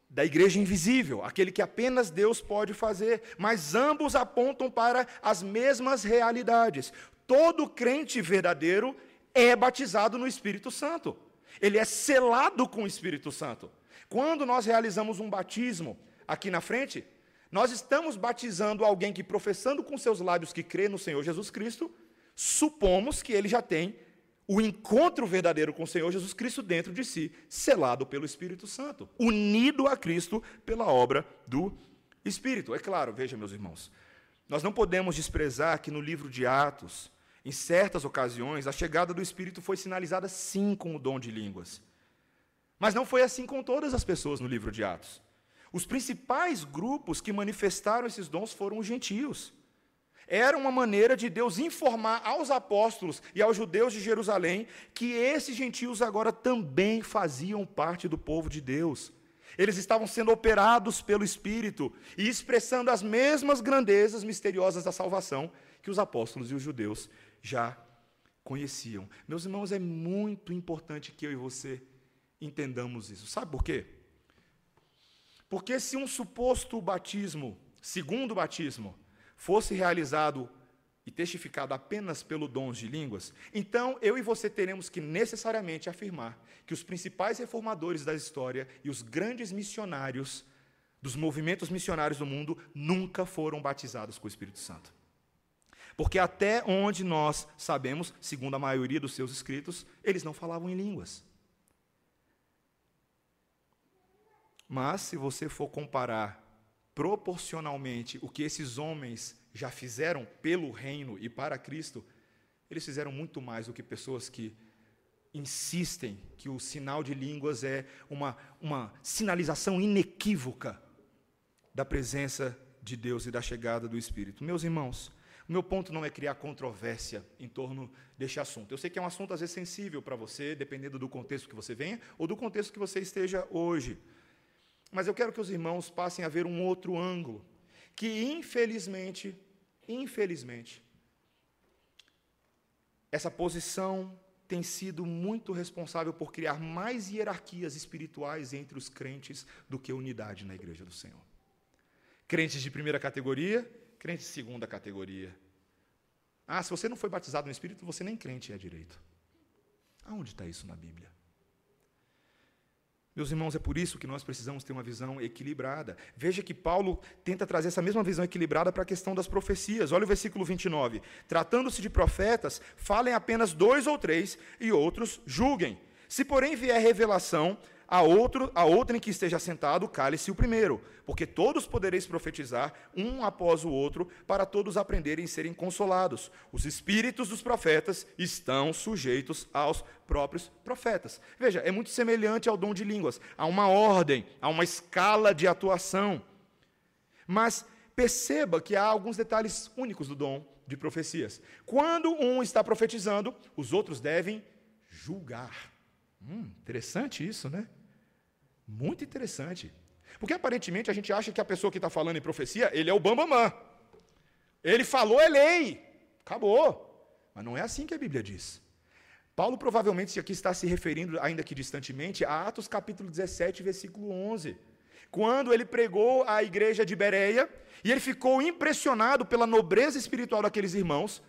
[SPEAKER 2] da igreja invisível, aquele que apenas Deus pode fazer, mas ambos apontam para as mesmas realidades. Todo crente verdadeiro é batizado no Espírito Santo, ele é selado com o Espírito Santo. Quando nós realizamos um batismo aqui na frente, nós estamos batizando alguém que, professando com seus lábios que crê no Senhor Jesus Cristo, supomos que ele já tem o encontro verdadeiro com o Senhor Jesus Cristo dentro de si, selado pelo Espírito Santo, unido a Cristo pela obra do Espírito. É claro, veja, meus irmãos, nós não podemos desprezar que no livro de Atos, em certas ocasiões, a chegada do Espírito foi sinalizada sim com o dom de línguas. Mas não foi assim com todas as pessoas no livro de Atos. Os principais grupos que manifestaram esses dons foram os gentios era uma maneira de Deus informar aos apóstolos e aos judeus de Jerusalém que esses gentios agora também faziam parte do povo de Deus. Eles estavam sendo operados pelo Espírito e expressando as mesmas grandezas misteriosas da salvação que os apóstolos e os judeus já conheciam. Meus irmãos, é muito importante que eu e você entendamos isso. Sabe por quê? Porque se um suposto batismo, segundo batismo, fosse realizado e testificado apenas pelo dons de línguas, então eu e você teremos que necessariamente afirmar que os principais reformadores da história e os grandes missionários dos movimentos missionários do mundo nunca foram batizados com o Espírito Santo. Porque até onde nós sabemos, segundo a maioria dos seus escritos, eles não falavam em línguas. Mas se você for comparar proporcionalmente o que esses homens já fizeram pelo reino e para Cristo, eles fizeram muito mais do que pessoas que insistem que o sinal de línguas é uma, uma sinalização inequívoca da presença de Deus e da chegada do Espírito. Meus irmãos, o meu ponto não é criar controvérsia em torno deste assunto. Eu sei que é um assunto às vezes sensível para você, dependendo do contexto que você venha ou do contexto que você esteja hoje. Mas eu quero que os irmãos passem a ver um outro ângulo, que infelizmente, infelizmente, essa posição tem sido muito responsável por criar mais hierarquias espirituais entre os crentes do que unidade na igreja do Senhor. Crentes de primeira categoria, crentes de segunda categoria. Ah, se você não foi batizado no Espírito, você nem crente é direito. Aonde está isso na Bíblia? Meus irmãos, é por isso que nós precisamos ter uma visão equilibrada. Veja que Paulo tenta trazer essa mesma visão equilibrada para a questão das profecias. Olha o versículo 29. Tratando-se de profetas, falem apenas dois ou três, e outros julguem. Se, porém, vier revelação, a, outro, a outrem que esteja sentado, cale-se o primeiro, porque todos podereis profetizar, um após o outro, para todos aprenderem e serem consolados. Os espíritos dos profetas estão sujeitos aos próprios profetas. Veja, é muito semelhante ao dom de línguas. Há uma ordem, há uma escala de atuação. Mas perceba que há alguns detalhes únicos do dom de profecias. Quando um está profetizando, os outros devem julgar. Hum, interessante isso, né? Muito interessante. Porque aparentemente a gente acha que a pessoa que está falando em profecia, ele é o bambamã. Ele falou, é lei. Acabou. Mas não é assim que a Bíblia diz. Paulo provavelmente aqui está se referindo, ainda que distantemente, a Atos capítulo 17, versículo 11. Quando ele pregou à igreja de Bereia, e ele ficou impressionado pela nobreza espiritual daqueles irmãos,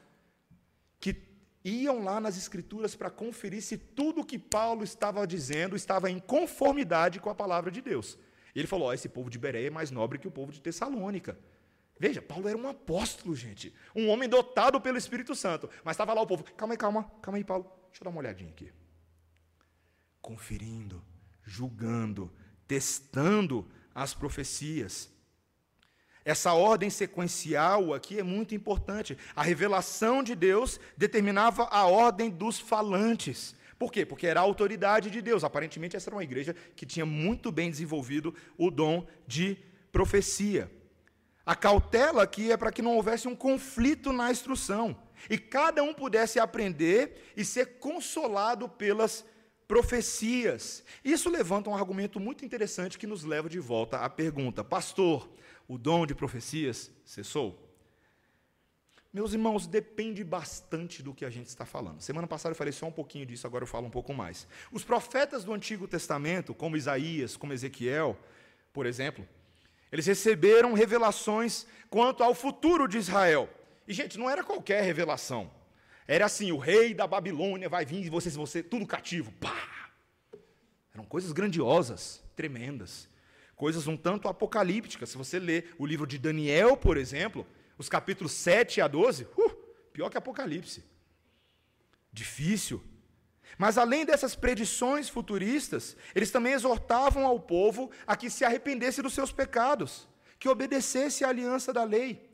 [SPEAKER 2] iam lá nas Escrituras para conferir se tudo o que Paulo estava dizendo estava em conformidade com a palavra de Deus. E ele falou: oh, esse povo de Bereia é mais nobre que o povo de Tessalônica. Veja, Paulo era um apóstolo, gente. Um homem dotado pelo Espírito Santo. Mas estava lá o povo. Calma aí, calma, calma aí, Paulo. Deixa eu dar uma olhadinha aqui. Conferindo, julgando, testando as profecias. Essa ordem sequencial aqui é muito importante. A revelação de Deus determinava a ordem dos falantes. Por quê? Porque era a autoridade de Deus. Aparentemente, essa era uma igreja que tinha muito bem desenvolvido o dom de profecia. A cautela aqui é para que não houvesse um conflito na instrução e cada um pudesse aprender e ser consolado pelas profecias. Isso levanta um argumento muito interessante que nos leva de volta à pergunta: Pastor, o dom de profecias cessou? Meus irmãos, depende bastante do que a gente está falando. Semana passada eu falei só um pouquinho disso, agora eu falo um pouco mais. Os profetas do Antigo Testamento, como Isaías, como Ezequiel, por exemplo, eles receberam revelações quanto ao futuro de Israel. E, gente, não era qualquer revelação. Era assim: o rei da Babilônia vai vir e vocês vão ser tudo cativo. Pá! Eram coisas grandiosas, tremendas coisas um tanto apocalípticas. Se você lê o livro de Daniel, por exemplo, os capítulos 7 a 12, uh, pior que Apocalipse. Difícil. Mas além dessas predições futuristas, eles também exortavam ao povo a que se arrependesse dos seus pecados, que obedecesse à aliança da lei.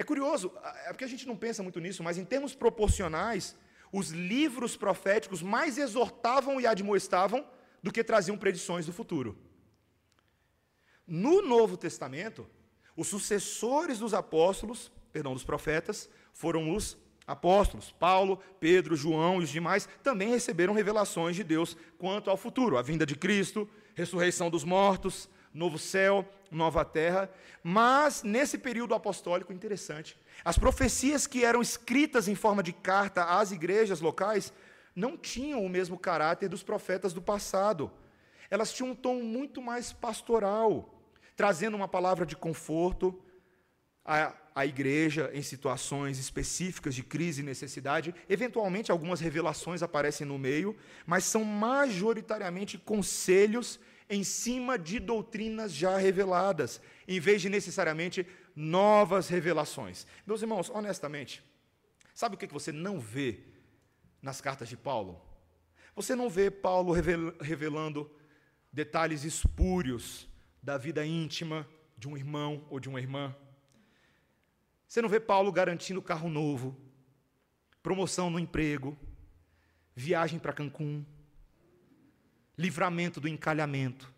[SPEAKER 2] É curioso, é porque a gente não pensa muito nisso, mas em termos proporcionais, os livros proféticos mais exortavam e admoestavam do que traziam predições do futuro. No Novo Testamento, os sucessores dos apóstolos, perdão, dos profetas, foram os apóstolos. Paulo, Pedro, João e os demais também receberam revelações de Deus quanto ao futuro, a vinda de Cristo, ressurreição dos mortos, novo céu, nova terra. Mas nesse período apostólico, interessante, as profecias que eram escritas em forma de carta às igrejas locais não tinham o mesmo caráter dos profetas do passado. Elas tinham um tom muito mais pastoral trazendo uma palavra de conforto à, à igreja em situações específicas de crise e necessidade. Eventualmente, algumas revelações aparecem no meio, mas são majoritariamente conselhos em cima de doutrinas já reveladas, em vez de necessariamente novas revelações. Meus irmãos, honestamente, sabe o que você não vê nas cartas de Paulo? Você não vê Paulo revelando detalhes espúrios da vida íntima de um irmão ou de uma irmã. Você não vê Paulo garantindo carro novo, promoção no emprego, viagem para Cancún, livramento do encalhamento.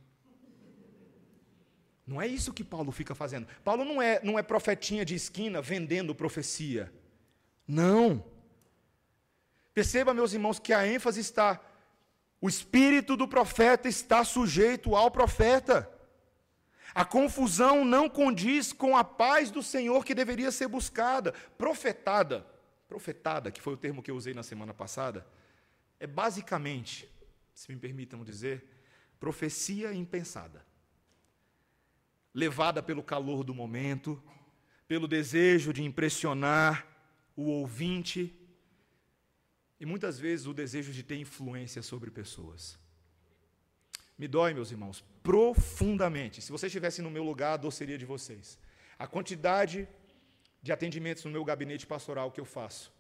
[SPEAKER 2] Não é isso que Paulo fica fazendo. Paulo não é, não é profetinha de esquina vendendo profecia. Não. Perceba, meus irmãos, que a ênfase está. O espírito do profeta está sujeito ao profeta. A confusão não condiz com a paz do Senhor que deveria ser buscada. Profetada, profetada, que foi o termo que eu usei na semana passada, é basicamente, se me permitam dizer, profecia impensada. Levada pelo calor do momento, pelo desejo de impressionar o ouvinte e muitas vezes o desejo de ter influência sobre pessoas. Me dói, meus irmãos, profundamente. Se vocês estivessem no meu lugar, a dor seria de vocês. A quantidade de atendimentos no meu gabinete pastoral que eu faço,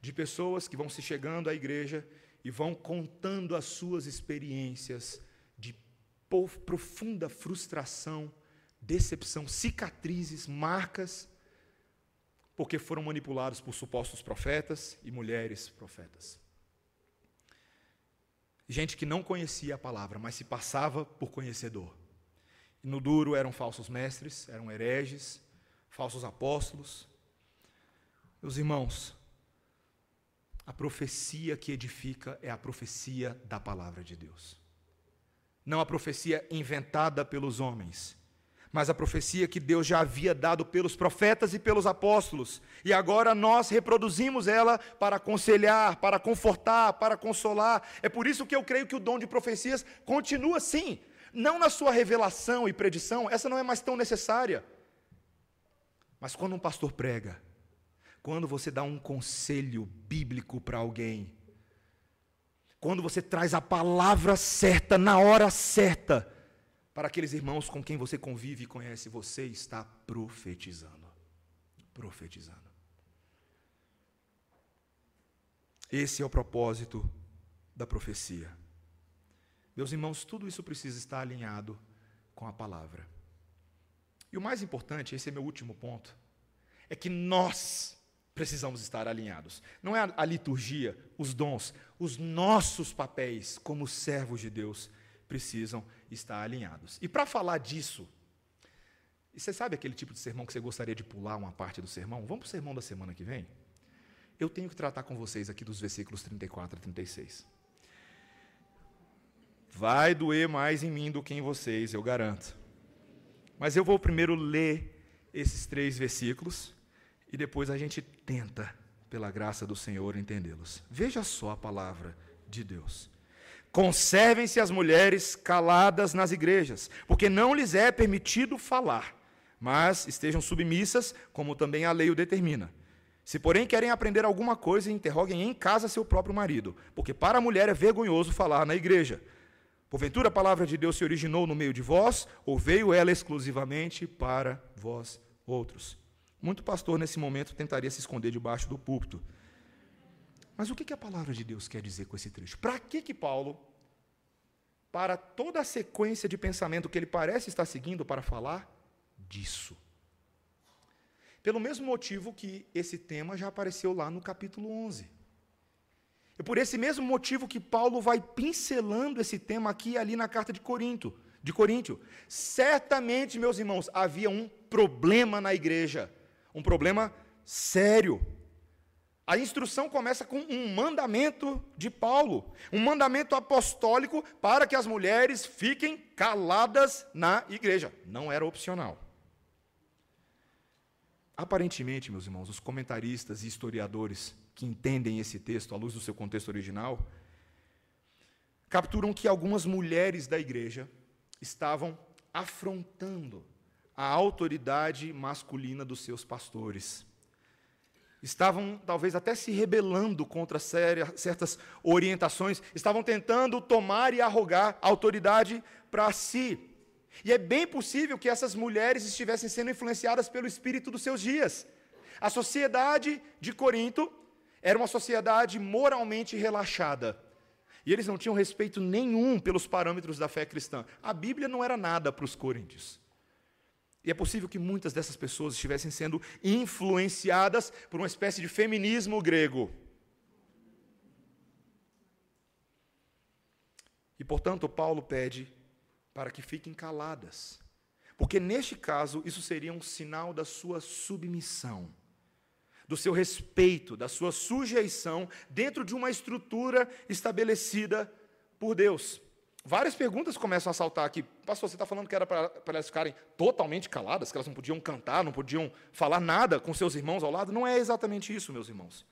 [SPEAKER 2] de pessoas que vão se chegando à igreja e vão contando as suas experiências de profunda frustração, decepção, cicatrizes, marcas, porque foram manipulados por supostos profetas e mulheres profetas. Gente que não conhecia a palavra, mas se passava por conhecedor. E no duro eram falsos mestres, eram hereges, falsos apóstolos. Meus irmãos, a profecia que edifica é a profecia da palavra de Deus. Não a profecia inventada pelos homens, mas a profecia que Deus já havia dado pelos profetas e pelos apóstolos, e agora nós reproduzimos ela para aconselhar, para confortar, para consolar. É por isso que eu creio que o dom de profecias continua sim, não na sua revelação e predição, essa não é mais tão necessária. Mas quando um pastor prega, quando você dá um conselho bíblico para alguém, quando você traz a palavra certa na hora certa para aqueles irmãos com quem você convive e conhece, você está profetizando. Profetizando. Esse é o propósito da profecia. Meus irmãos, tudo isso precisa estar alinhado com a palavra. E o mais importante, esse é meu último ponto, é que nós precisamos estar alinhados. Não é a, liturgia, os dons, os nossos papéis como servos de Deus precisam estar alinhados. E para falar disso, e você sabe aquele tipo de sermão que você gostaria de pular uma parte do sermão? Vamos para o sermão da semana que vem? Eu tenho que tratar com vocês aqui dos versículos 34 a 36. Vai doer mais em mim do que em vocês, eu garanto. Mas eu vou primeiro ler esses três versículos e depois a gente tenta, pela graça do Senhor, entendê-los. Veja só a palavra de Deus. Conservem-se as mulheres caladas nas igrejas, porque não lhes é permitido falar, mas estejam submissas, como também a lei o determina. Se, porém, querem aprender alguma coisa, interroguem em casa seu próprio marido, porque para a mulher é vergonhoso falar na igreja. Porventura a palavra de Deus se originou no meio de vós, ou veio ela exclusivamente para vós outros? Muito pastor, nesse momento, tentaria se esconder debaixo do púlpito. Mas o que a palavra de Deus quer dizer com esse trecho? Para que, que Paulo, para toda a sequência de pensamento que ele parece estar seguindo para falar disso? Pelo mesmo motivo que esse tema já apareceu lá no capítulo 11. É por esse mesmo motivo que Paulo vai pincelando esse tema aqui e ali na carta de Corinto, de Coríntio. Certamente, meus irmãos, havia um problema na igreja um problema sério. A instrução começa com um mandamento de Paulo, um mandamento apostólico para que as mulheres fiquem caladas na igreja. Não era opcional. Aparentemente, meus irmãos, os comentaristas e historiadores que entendem esse texto à luz do seu contexto original, capturam que algumas mulheres da igreja estavam afrontando a autoridade masculina dos seus pastores. Estavam, talvez, até se rebelando contra certas orientações, estavam tentando tomar e arrogar autoridade para si. E é bem possível que essas mulheres estivessem sendo influenciadas pelo espírito dos seus dias. A sociedade de Corinto era uma sociedade moralmente relaxada. E eles não tinham respeito nenhum pelos parâmetros da fé cristã. A Bíblia não era nada para os coríntios. E é possível que muitas dessas pessoas estivessem sendo influenciadas por uma espécie de feminismo grego. E, portanto, Paulo pede para que fiquem caladas. Porque, neste caso, isso seria um sinal da sua submissão, do seu respeito, da sua sujeição dentro de uma estrutura estabelecida por Deus. Várias perguntas começam a saltar aqui. Pastor, você está falando que era para elas ficarem totalmente caladas, que elas não podiam cantar, não podiam falar nada com seus irmãos ao lado? Não é exatamente isso, meus irmãos.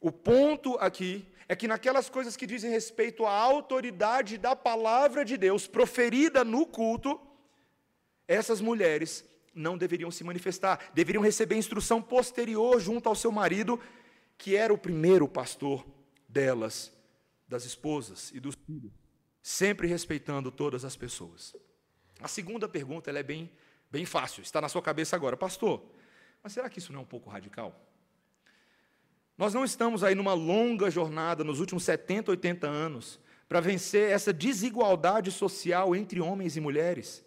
[SPEAKER 2] O ponto aqui é que naquelas coisas que dizem respeito à autoridade da palavra de Deus proferida no culto, essas mulheres não deveriam se manifestar, deveriam receber instrução posterior junto ao seu marido, que era o primeiro pastor delas das esposas e dos filhos, sempre respeitando todas as pessoas. A segunda pergunta é bem, bem fácil, está na sua cabeça agora, pastor. Mas será que isso não é um pouco radical? Nós não estamos aí numa longa jornada nos últimos 70, 80 anos para vencer essa desigualdade social entre homens e mulheres.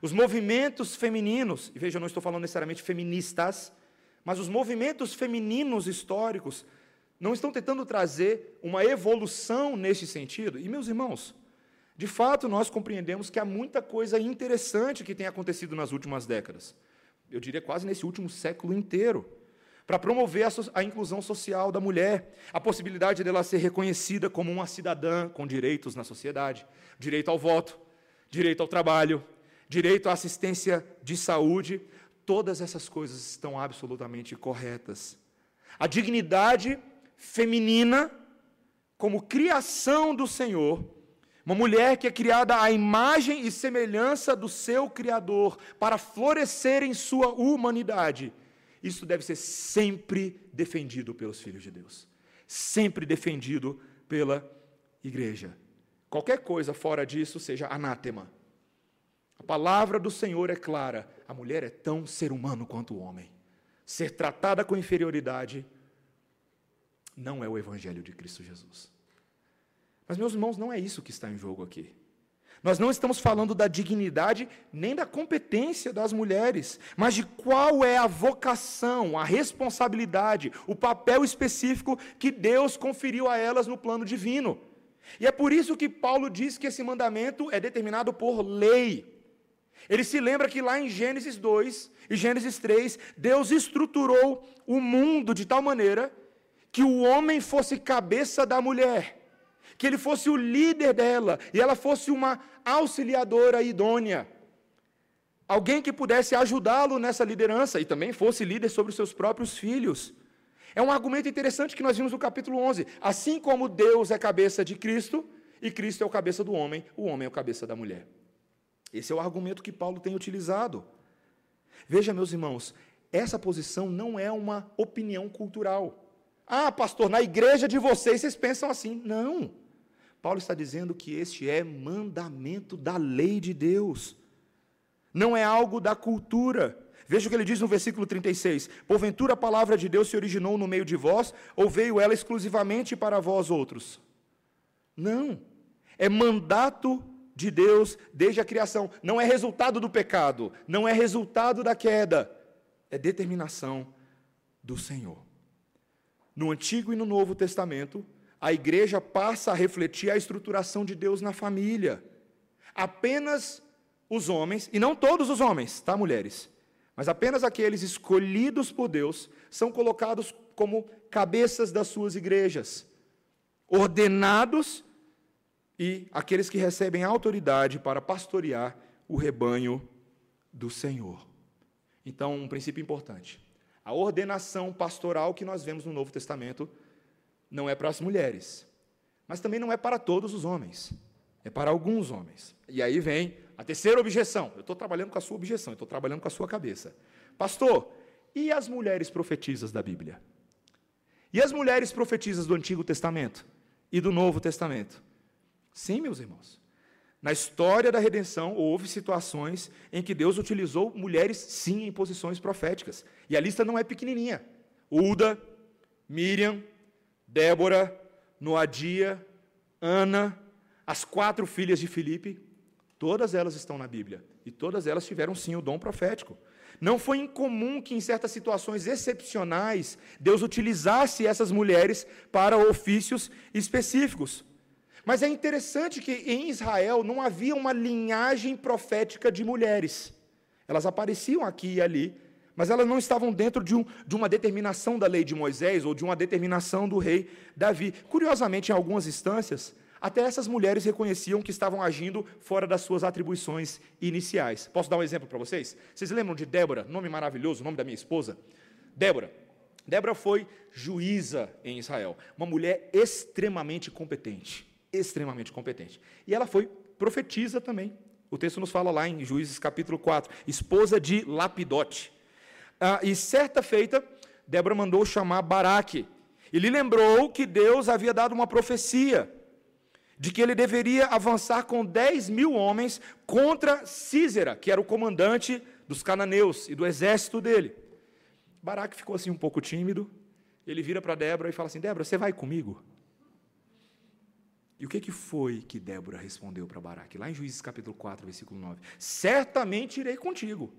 [SPEAKER 2] Os movimentos femininos, e veja, eu não estou falando necessariamente feministas, mas os movimentos femininos históricos não estão tentando trazer uma evolução nesse sentido? E, meus irmãos, de fato, nós compreendemos que há muita coisa interessante que tem acontecido nas últimas décadas. Eu diria quase nesse último século inteiro. Para promover a, so a inclusão social da mulher, a possibilidade dela ser reconhecida como uma cidadã com direitos na sociedade, direito ao voto, direito ao trabalho, direito à assistência de saúde, todas essas coisas estão absolutamente corretas. A dignidade feminina como criação do Senhor, uma mulher que é criada à imagem e semelhança do seu Criador, para florescer em sua humanidade. isso deve ser sempre defendido pelos filhos de Deus, sempre defendido pela igreja. Qualquer coisa fora disso seja anátema. A palavra do Senhor é clara: a mulher é tão ser humano quanto o homem. Ser tratada com inferioridade não é o evangelho de Cristo Jesus. Mas, meus irmãos, não é isso que está em jogo aqui. Nós não estamos falando da dignidade nem da competência das mulheres, mas de qual é a vocação, a responsabilidade, o papel específico que Deus conferiu a elas no plano divino. E é por isso que Paulo diz que esse mandamento é determinado por lei. Ele se lembra que lá em Gênesis 2 e Gênesis 3, Deus estruturou o mundo de tal maneira que o homem fosse cabeça da mulher, que ele fosse o líder dela e ela fosse uma auxiliadora idônea. Alguém que pudesse ajudá-lo nessa liderança e também fosse líder sobre os seus próprios filhos. É um argumento interessante que nós vimos no capítulo 11. Assim como Deus é cabeça de Cristo e Cristo é o cabeça do homem, o homem é o cabeça da mulher. Esse é o argumento que Paulo tem utilizado. Veja, meus irmãos, essa posição não é uma opinião cultural. Ah, pastor, na igreja de vocês vocês pensam assim. Não. Paulo está dizendo que este é mandamento da lei de Deus. Não é algo da cultura. Veja o que ele diz no versículo 36. Porventura a palavra de Deus se originou no meio de vós, ou veio ela exclusivamente para vós outros? Não. É mandato de Deus desde a criação. Não é resultado do pecado, não é resultado da queda, é determinação do Senhor. No Antigo e no Novo Testamento, a igreja passa a refletir a estruturação de Deus na família. Apenas os homens, e não todos os homens, tá, mulheres? Mas apenas aqueles escolhidos por Deus são colocados como cabeças das suas igrejas, ordenados e aqueles que recebem autoridade para pastorear o rebanho do Senhor. Então, um princípio importante: a ordenação pastoral que nós vemos no Novo Testamento não é para as mulheres, mas também não é para todos os homens, é para alguns homens. E aí vem a terceira objeção. Eu estou trabalhando com a sua objeção, eu estou trabalhando com a sua cabeça. Pastor, e as mulheres profetisas da Bíblia? E as mulheres profetisas do Antigo Testamento e do Novo Testamento? Sim, meus irmãos. Na história da redenção, houve situações em que Deus utilizou mulheres, sim, em posições proféticas. E a lista não é pequenininha. Uda, Miriam, Débora, Noadia, Ana, as quatro filhas de Filipe, todas elas estão na Bíblia. E todas elas tiveram, sim, o dom profético. Não foi incomum que, em certas situações excepcionais, Deus utilizasse essas mulheres para ofícios específicos. Mas é interessante que em Israel não havia uma linhagem profética de mulheres. Elas apareciam aqui e ali, mas elas não estavam dentro de, um, de, uma determinação da lei de Moisés ou de uma determinação do rei Davi. Curiosamente, em algumas instâncias, até essas mulheres reconheciam que estavam agindo fora das suas atribuições iniciais. Posso dar um exemplo para vocês? Vocês lembram de Débora, nome maravilhoso, nome da minha esposa? Débora. Débora foi juíza em Israel, uma mulher extremamente competente extremamente competente. E ela foi profetisa também. O texto nos fala lá em Juízes capítulo 4, esposa de Lapidote. Ah, e certa feita, Débora mandou chamar Baraque. E lhe lembrou que Deus havia dado uma profecia de que ele deveria avançar com 10 mil homens contra Císera, que era o comandante dos cananeus e do exército dele. Baraque ficou assim um pouco tímido. Ele vira para Débora e fala assim: Débora, você vai comigo? E o que, que foi que Débora respondeu para Baraque? Lá em Juízes capítulo 4, versículo 9. Certamente irei contigo,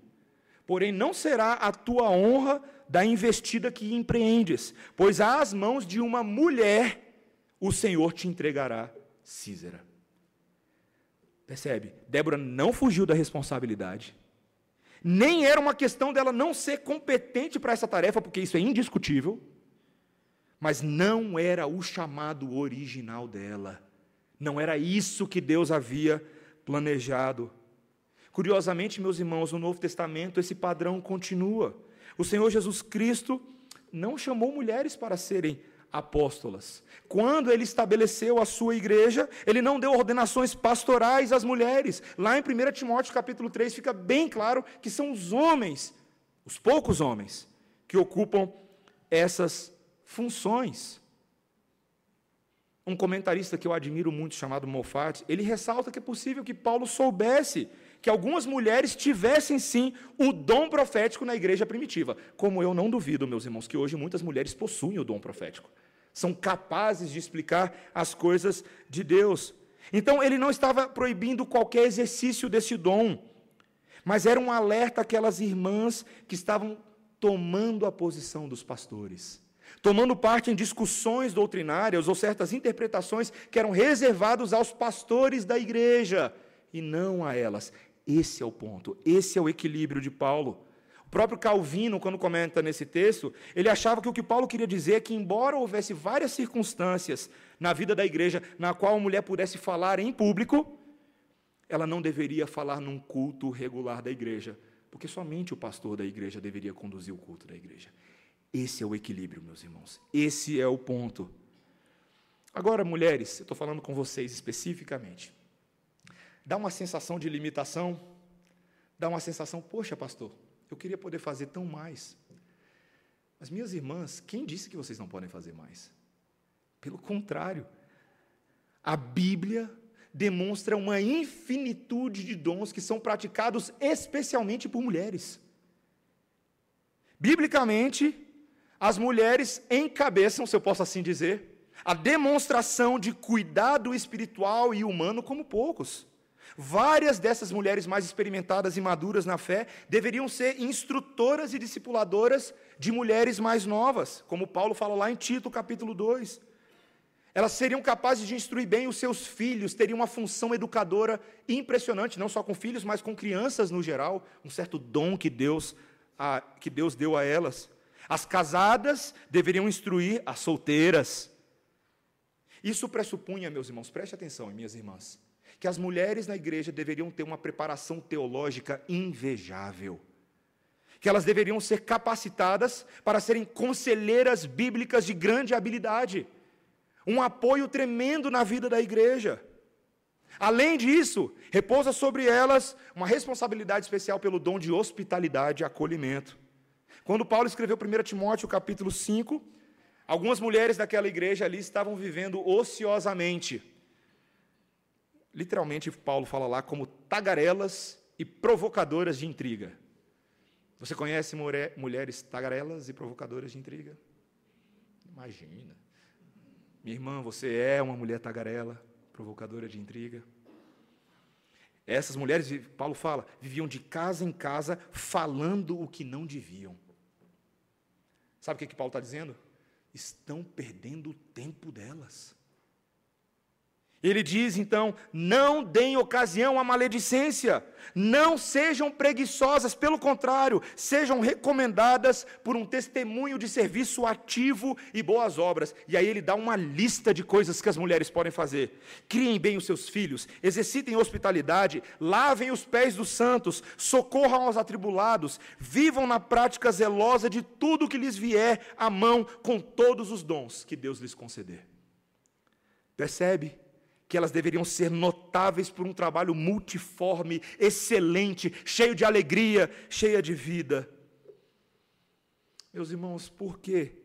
[SPEAKER 2] porém não será a tua honra da investida que empreendes, pois às mãos de uma mulher o Senhor te entregará Císera. Percebe? Débora não fugiu da responsabilidade. Nem era uma questão dela não ser competente para essa tarefa, porque isso é indiscutível. Mas não era o chamado original dela. Não era isso que Deus havia planejado. Curiosamente, meus irmãos, no Novo Testamento esse padrão continua. O Senhor Jesus Cristo não chamou mulheres para serem apóstolas. Quando ele estabeleceu a sua igreja, ele não deu ordenações pastorais às mulheres. Lá em 1 Timóteo capítulo 3 fica bem claro que são os homens, os poucos homens, que ocupam essas funções. Um comentarista que eu admiro muito, chamado Moffat, ele ressalta que é possível que Paulo soubesse que algumas mulheres tivessem sim o dom profético na igreja primitiva. Como eu não duvido, meus irmãos, que hoje muitas mulheres possuem o dom profético. São capazes de explicar as coisas de Deus. Então, ele não estava proibindo qualquer exercício desse dom, mas era um alerta àquelas irmãs que estavam tomando a posição dos pastores tomando parte em discussões doutrinárias ou certas interpretações que eram reservados aos pastores da igreja e não a elas. Esse é o ponto, esse é o equilíbrio de Paulo. O próprio Calvino, quando comenta nesse texto, ele achava que o que Paulo queria dizer é que, embora houvesse várias circunstâncias na vida da igreja na qual a mulher pudesse falar em público, ela não deveria falar num culto regular da igreja, porque somente o pastor da igreja deveria conduzir o culto da igreja. Esse é o equilíbrio, meus irmãos. Esse é o ponto. Agora, mulheres, eu estou falando com vocês especificamente. Dá uma sensação de limitação, dá uma sensação, poxa, pastor, eu queria poder fazer tão mais. Mas, minhas irmãs, quem disse que vocês não podem fazer mais? Pelo contrário, a Bíblia demonstra uma infinitude de dons que são praticados especialmente por mulheres. Biblicamente, as mulheres encabeçam, se eu posso assim dizer, a demonstração de cuidado espiritual e humano como poucos. Várias dessas mulheres mais experimentadas e maduras na fé deveriam ser instrutoras e discipuladoras de mulheres mais novas, como Paulo fala lá em Tito, capítulo 2. Elas seriam capazes de instruir bem os seus filhos, teriam uma função educadora impressionante, não só com filhos, mas com crianças no geral, um certo dom que Deus, a, que Deus deu a elas. As casadas deveriam instruir as solteiras. Isso pressupunha, meus irmãos, preste atenção, minhas irmãs, que as mulheres na igreja deveriam ter uma preparação teológica invejável. Que elas deveriam ser capacitadas para serem conselheiras bíblicas de grande habilidade. Um apoio tremendo na vida da igreja. Além disso, repousa sobre elas uma responsabilidade especial pelo dom de hospitalidade e acolhimento. Quando Paulo escreveu 1 Timóteo capítulo 5, algumas mulheres daquela igreja ali estavam vivendo ociosamente. Literalmente, Paulo fala lá como tagarelas e provocadoras de intriga. Você conhece mulheres tagarelas e provocadoras de intriga? Imagina. Minha irmã, você é uma mulher tagarela, provocadora de intriga. Essas mulheres, Paulo fala, viviam de casa em casa falando o que não deviam. Sabe o que, que Paulo está dizendo? Estão perdendo o tempo delas. Ele diz então: não deem ocasião à maledicência, não sejam preguiçosas, pelo contrário, sejam recomendadas por um testemunho de serviço ativo e boas obras. E aí ele dá uma lista de coisas que as mulheres podem fazer: criem bem os seus filhos, exercitem hospitalidade, lavem os pés dos santos, socorram aos atribulados, vivam na prática zelosa de tudo que lhes vier à mão com todos os dons que Deus lhes conceder. Percebe? Que elas deveriam ser notáveis por um trabalho multiforme, excelente, cheio de alegria, cheia de vida. Meus irmãos, por que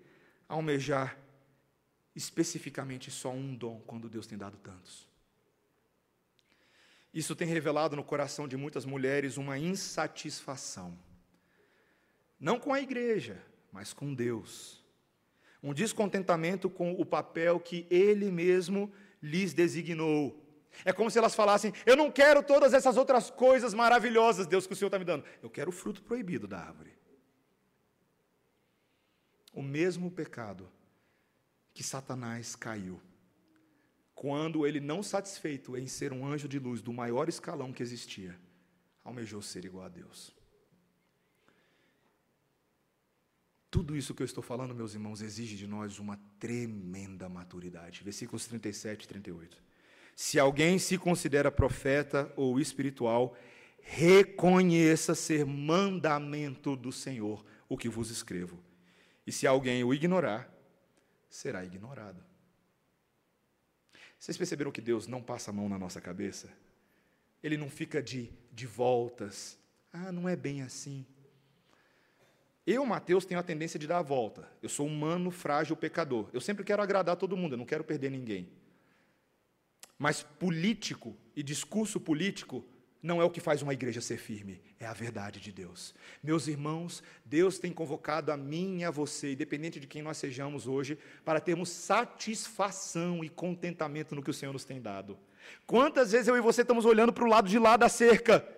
[SPEAKER 2] almejar especificamente só um dom quando Deus tem dado tantos? Isso tem revelado no coração de muitas mulheres uma insatisfação. Não com a igreja, mas com Deus. Um descontentamento com o papel que Ele mesmo lhes designou. É como se elas falassem: Eu não quero todas essas outras coisas maravilhosas, Deus, que o Senhor está me dando. Eu quero o fruto proibido da árvore. O mesmo pecado que Satanás caiu. Quando ele, não satisfeito em ser um anjo de luz do maior escalão que existia, almejou ser igual a Deus. Tudo isso que eu estou falando, meus irmãos, exige de nós uma tremenda maturidade. Versículos 37 e 38. Se alguém se considera profeta ou espiritual, reconheça ser mandamento do Senhor o que vos escrevo. E se alguém o ignorar, será ignorado. Vocês perceberam que Deus não passa a mão na nossa cabeça? Ele não fica de, de voltas. Ah, não é bem assim. Eu, Mateus, tenho a tendência de dar a volta. Eu sou humano, frágil, pecador. Eu sempre quero agradar todo mundo, eu não quero perder ninguém. Mas político e discurso político não é o que faz uma igreja ser firme, é a verdade de Deus. Meus irmãos, Deus tem convocado a mim e a você, independente de quem nós sejamos hoje, para termos satisfação e contentamento no que o Senhor nos tem dado. Quantas vezes eu e você estamos olhando para o lado de lá da cerca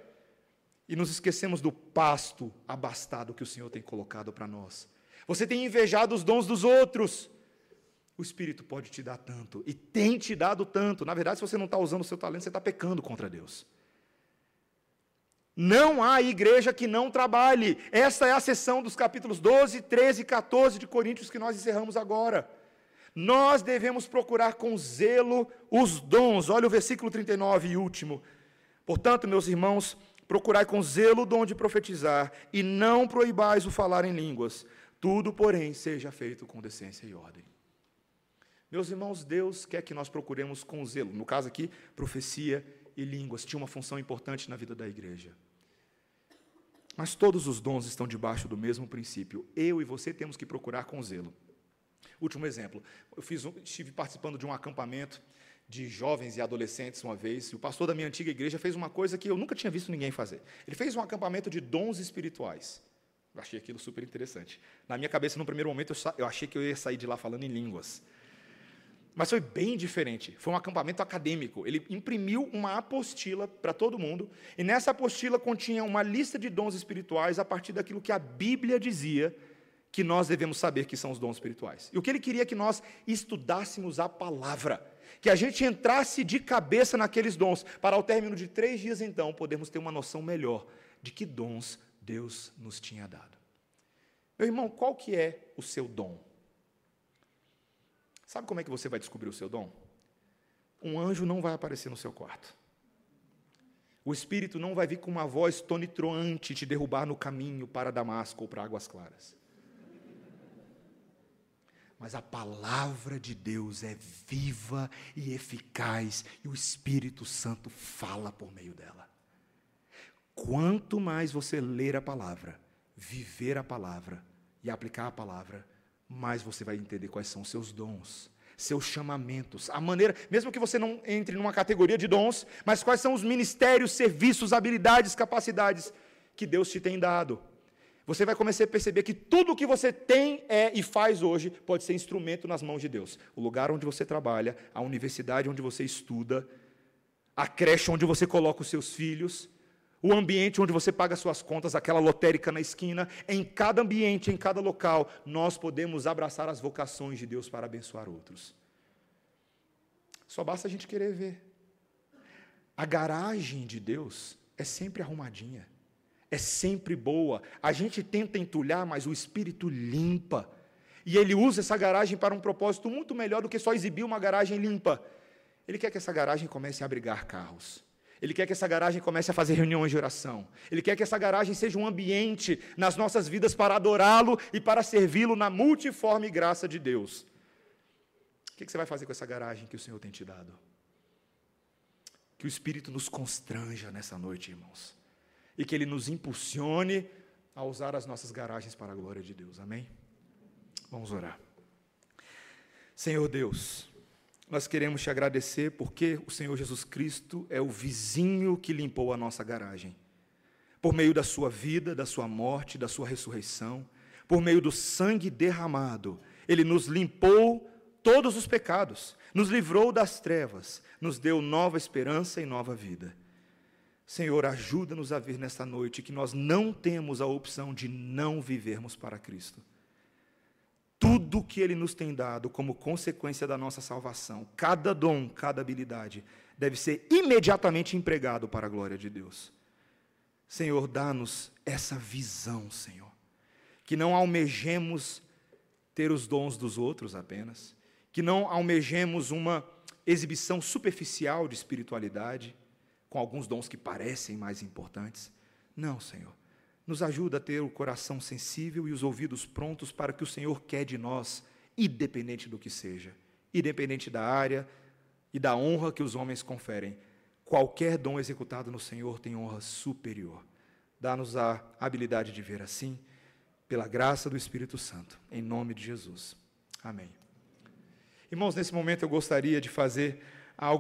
[SPEAKER 2] e nos esquecemos do pasto abastado que o Senhor tem colocado para nós? Você tem invejado os dons dos outros. O Espírito pode te dar tanto e tem te dado tanto. Na verdade, se você não está usando o seu talento, você está pecando contra Deus. Não há igreja que não trabalhe. Essa é a sessão dos capítulos 12, 13 e 14 de Coríntios que nós encerramos agora. Nós devemos procurar com zelo os dons. Olha o versículo 39 e último. Portanto, meus irmãos, procurai com zelo o dom de profetizar, e não proibais o falar em línguas. Tudo, porém, seja feito com decência e ordem. Meus irmãos, Deus quer que nós procuremos com zelo. No caso aqui, profecia e línguas tinha uma função importante na vida da igreja. Mas todos os dons estão debaixo do mesmo princípio. Eu e você temos que procurar com zelo. Último exemplo. Eu fiz um, estive participando de um acampamento de jovens e adolescentes uma vez, e o pastor da minha antiga igreja fez uma coisa que eu nunca tinha visto ninguém fazer. Ele fez um acampamento de dons espirituais. Eu achei aquilo super interessante. Na minha cabeça, no primeiro momento, eu, achei que eu ia sair de lá falando em línguas. Mas foi bem diferente. Foi um acampamento acadêmico. Ele imprimiu uma apostila para todo mundo, e nessa apostila continha uma lista de dons espirituais a partir daquilo que a Bíblia dizia que nós devemos saber que são os dons espirituais. E o que ele queria é que nós estudássemos a palavra, que a gente entrasse de cabeça naqueles dons, para ao término de três dias, então, podermos ter uma noção melhor de que dons Deus nos tinha dado. Meu irmão, qual que é o seu dom? Sabe como é que você vai descobrir o seu dom? Um anjo não vai aparecer no seu quarto. O Espírito não vai vir com uma voz tonitruante te derrubar no caminho para Damasco ou para Águas Claras. Mas a palavra de Deus é viva e eficaz e o Espírito Santo fala por meio dela. Quanto mais você ler a palavra, viver a palavra e aplicar a palavra, mais você vai entender quais são os seus dons, seus chamamentos, a maneira, mesmo que você não entre numa categoria de dons, mas quais são os ministérios, serviços, habilidades, capacidades que Deus te tem dado. Você vai começar a perceber que tudo o que você tem é e faz hoje pode ser instrumento nas mãos de Deus. O lugar onde você trabalha, a universidade onde você estuda, a creche onde você coloca os seus filhos, o ambiente onde você paga suas contas, aquela lotérica na esquina, em cada ambiente, em cada local, nós podemos abraçar as vocações de Deus para abençoar outros. Só basta a gente querer ver. A garagem de Deus é sempre arrumadinha, é sempre boa. A gente tenta entulhar, mas o Espírito limpa. E ele usa essa garagem para um propósito muito melhor do que só exibir uma garagem limpa. Ele quer que essa garagem comece a abrigar carros. Ele quer que essa garagem comece a fazer reuniões de oração. Ele quer que essa garagem seja um ambiente nas nossas vidas para adorá-lo e para servi-lo na multiforme graça de Deus. O que você vai fazer com essa garagem que o Senhor tem te dado? Que o Espírito nos constranja nessa noite, irmãos. E que Ele nos impulsione a usar as nossas garagens para a glória de Deus. Amém? Vamos orar. Senhor Deus nós queremos te agradecer porque o Senhor Jesus Cristo é o vizinho que limpou a nossa garagem. Por meio da sua vida, da sua morte, da sua ressurreição, por meio do sangue derramado, ele nos limpou todos os pecados, nos livrou das trevas, nos deu nova esperança e nova vida. Senhor, ajuda-nos a ver nesta noite que nós não temos a opção de não vivermos para Cristo tudo que Ele nos tem dado como consequência da nossa salvação, cada dom, cada habilidade, deve ser imediatamente empregado para a glória de Deus. Senhor, dá-nos essa visão, Senhor, que não almejemos ter os dons dos outros apenas, que não almejemos uma exibição superficial de espiritualidade, com alguns dons que parecem mais importantes. Não, Senhor. Nos ajuda a ter o coração sensível e os ouvidos prontos para o que o Senhor quer de nós, independente do que seja, independente da área e da honra que os homens conferem. Qualquer dom executado no Senhor tem honra superior. Dá-nos a habilidade de ver assim pela graça do Espírito Santo, em nome de Jesus. Amém. Irmãos, nesse momento eu gostaria de fazer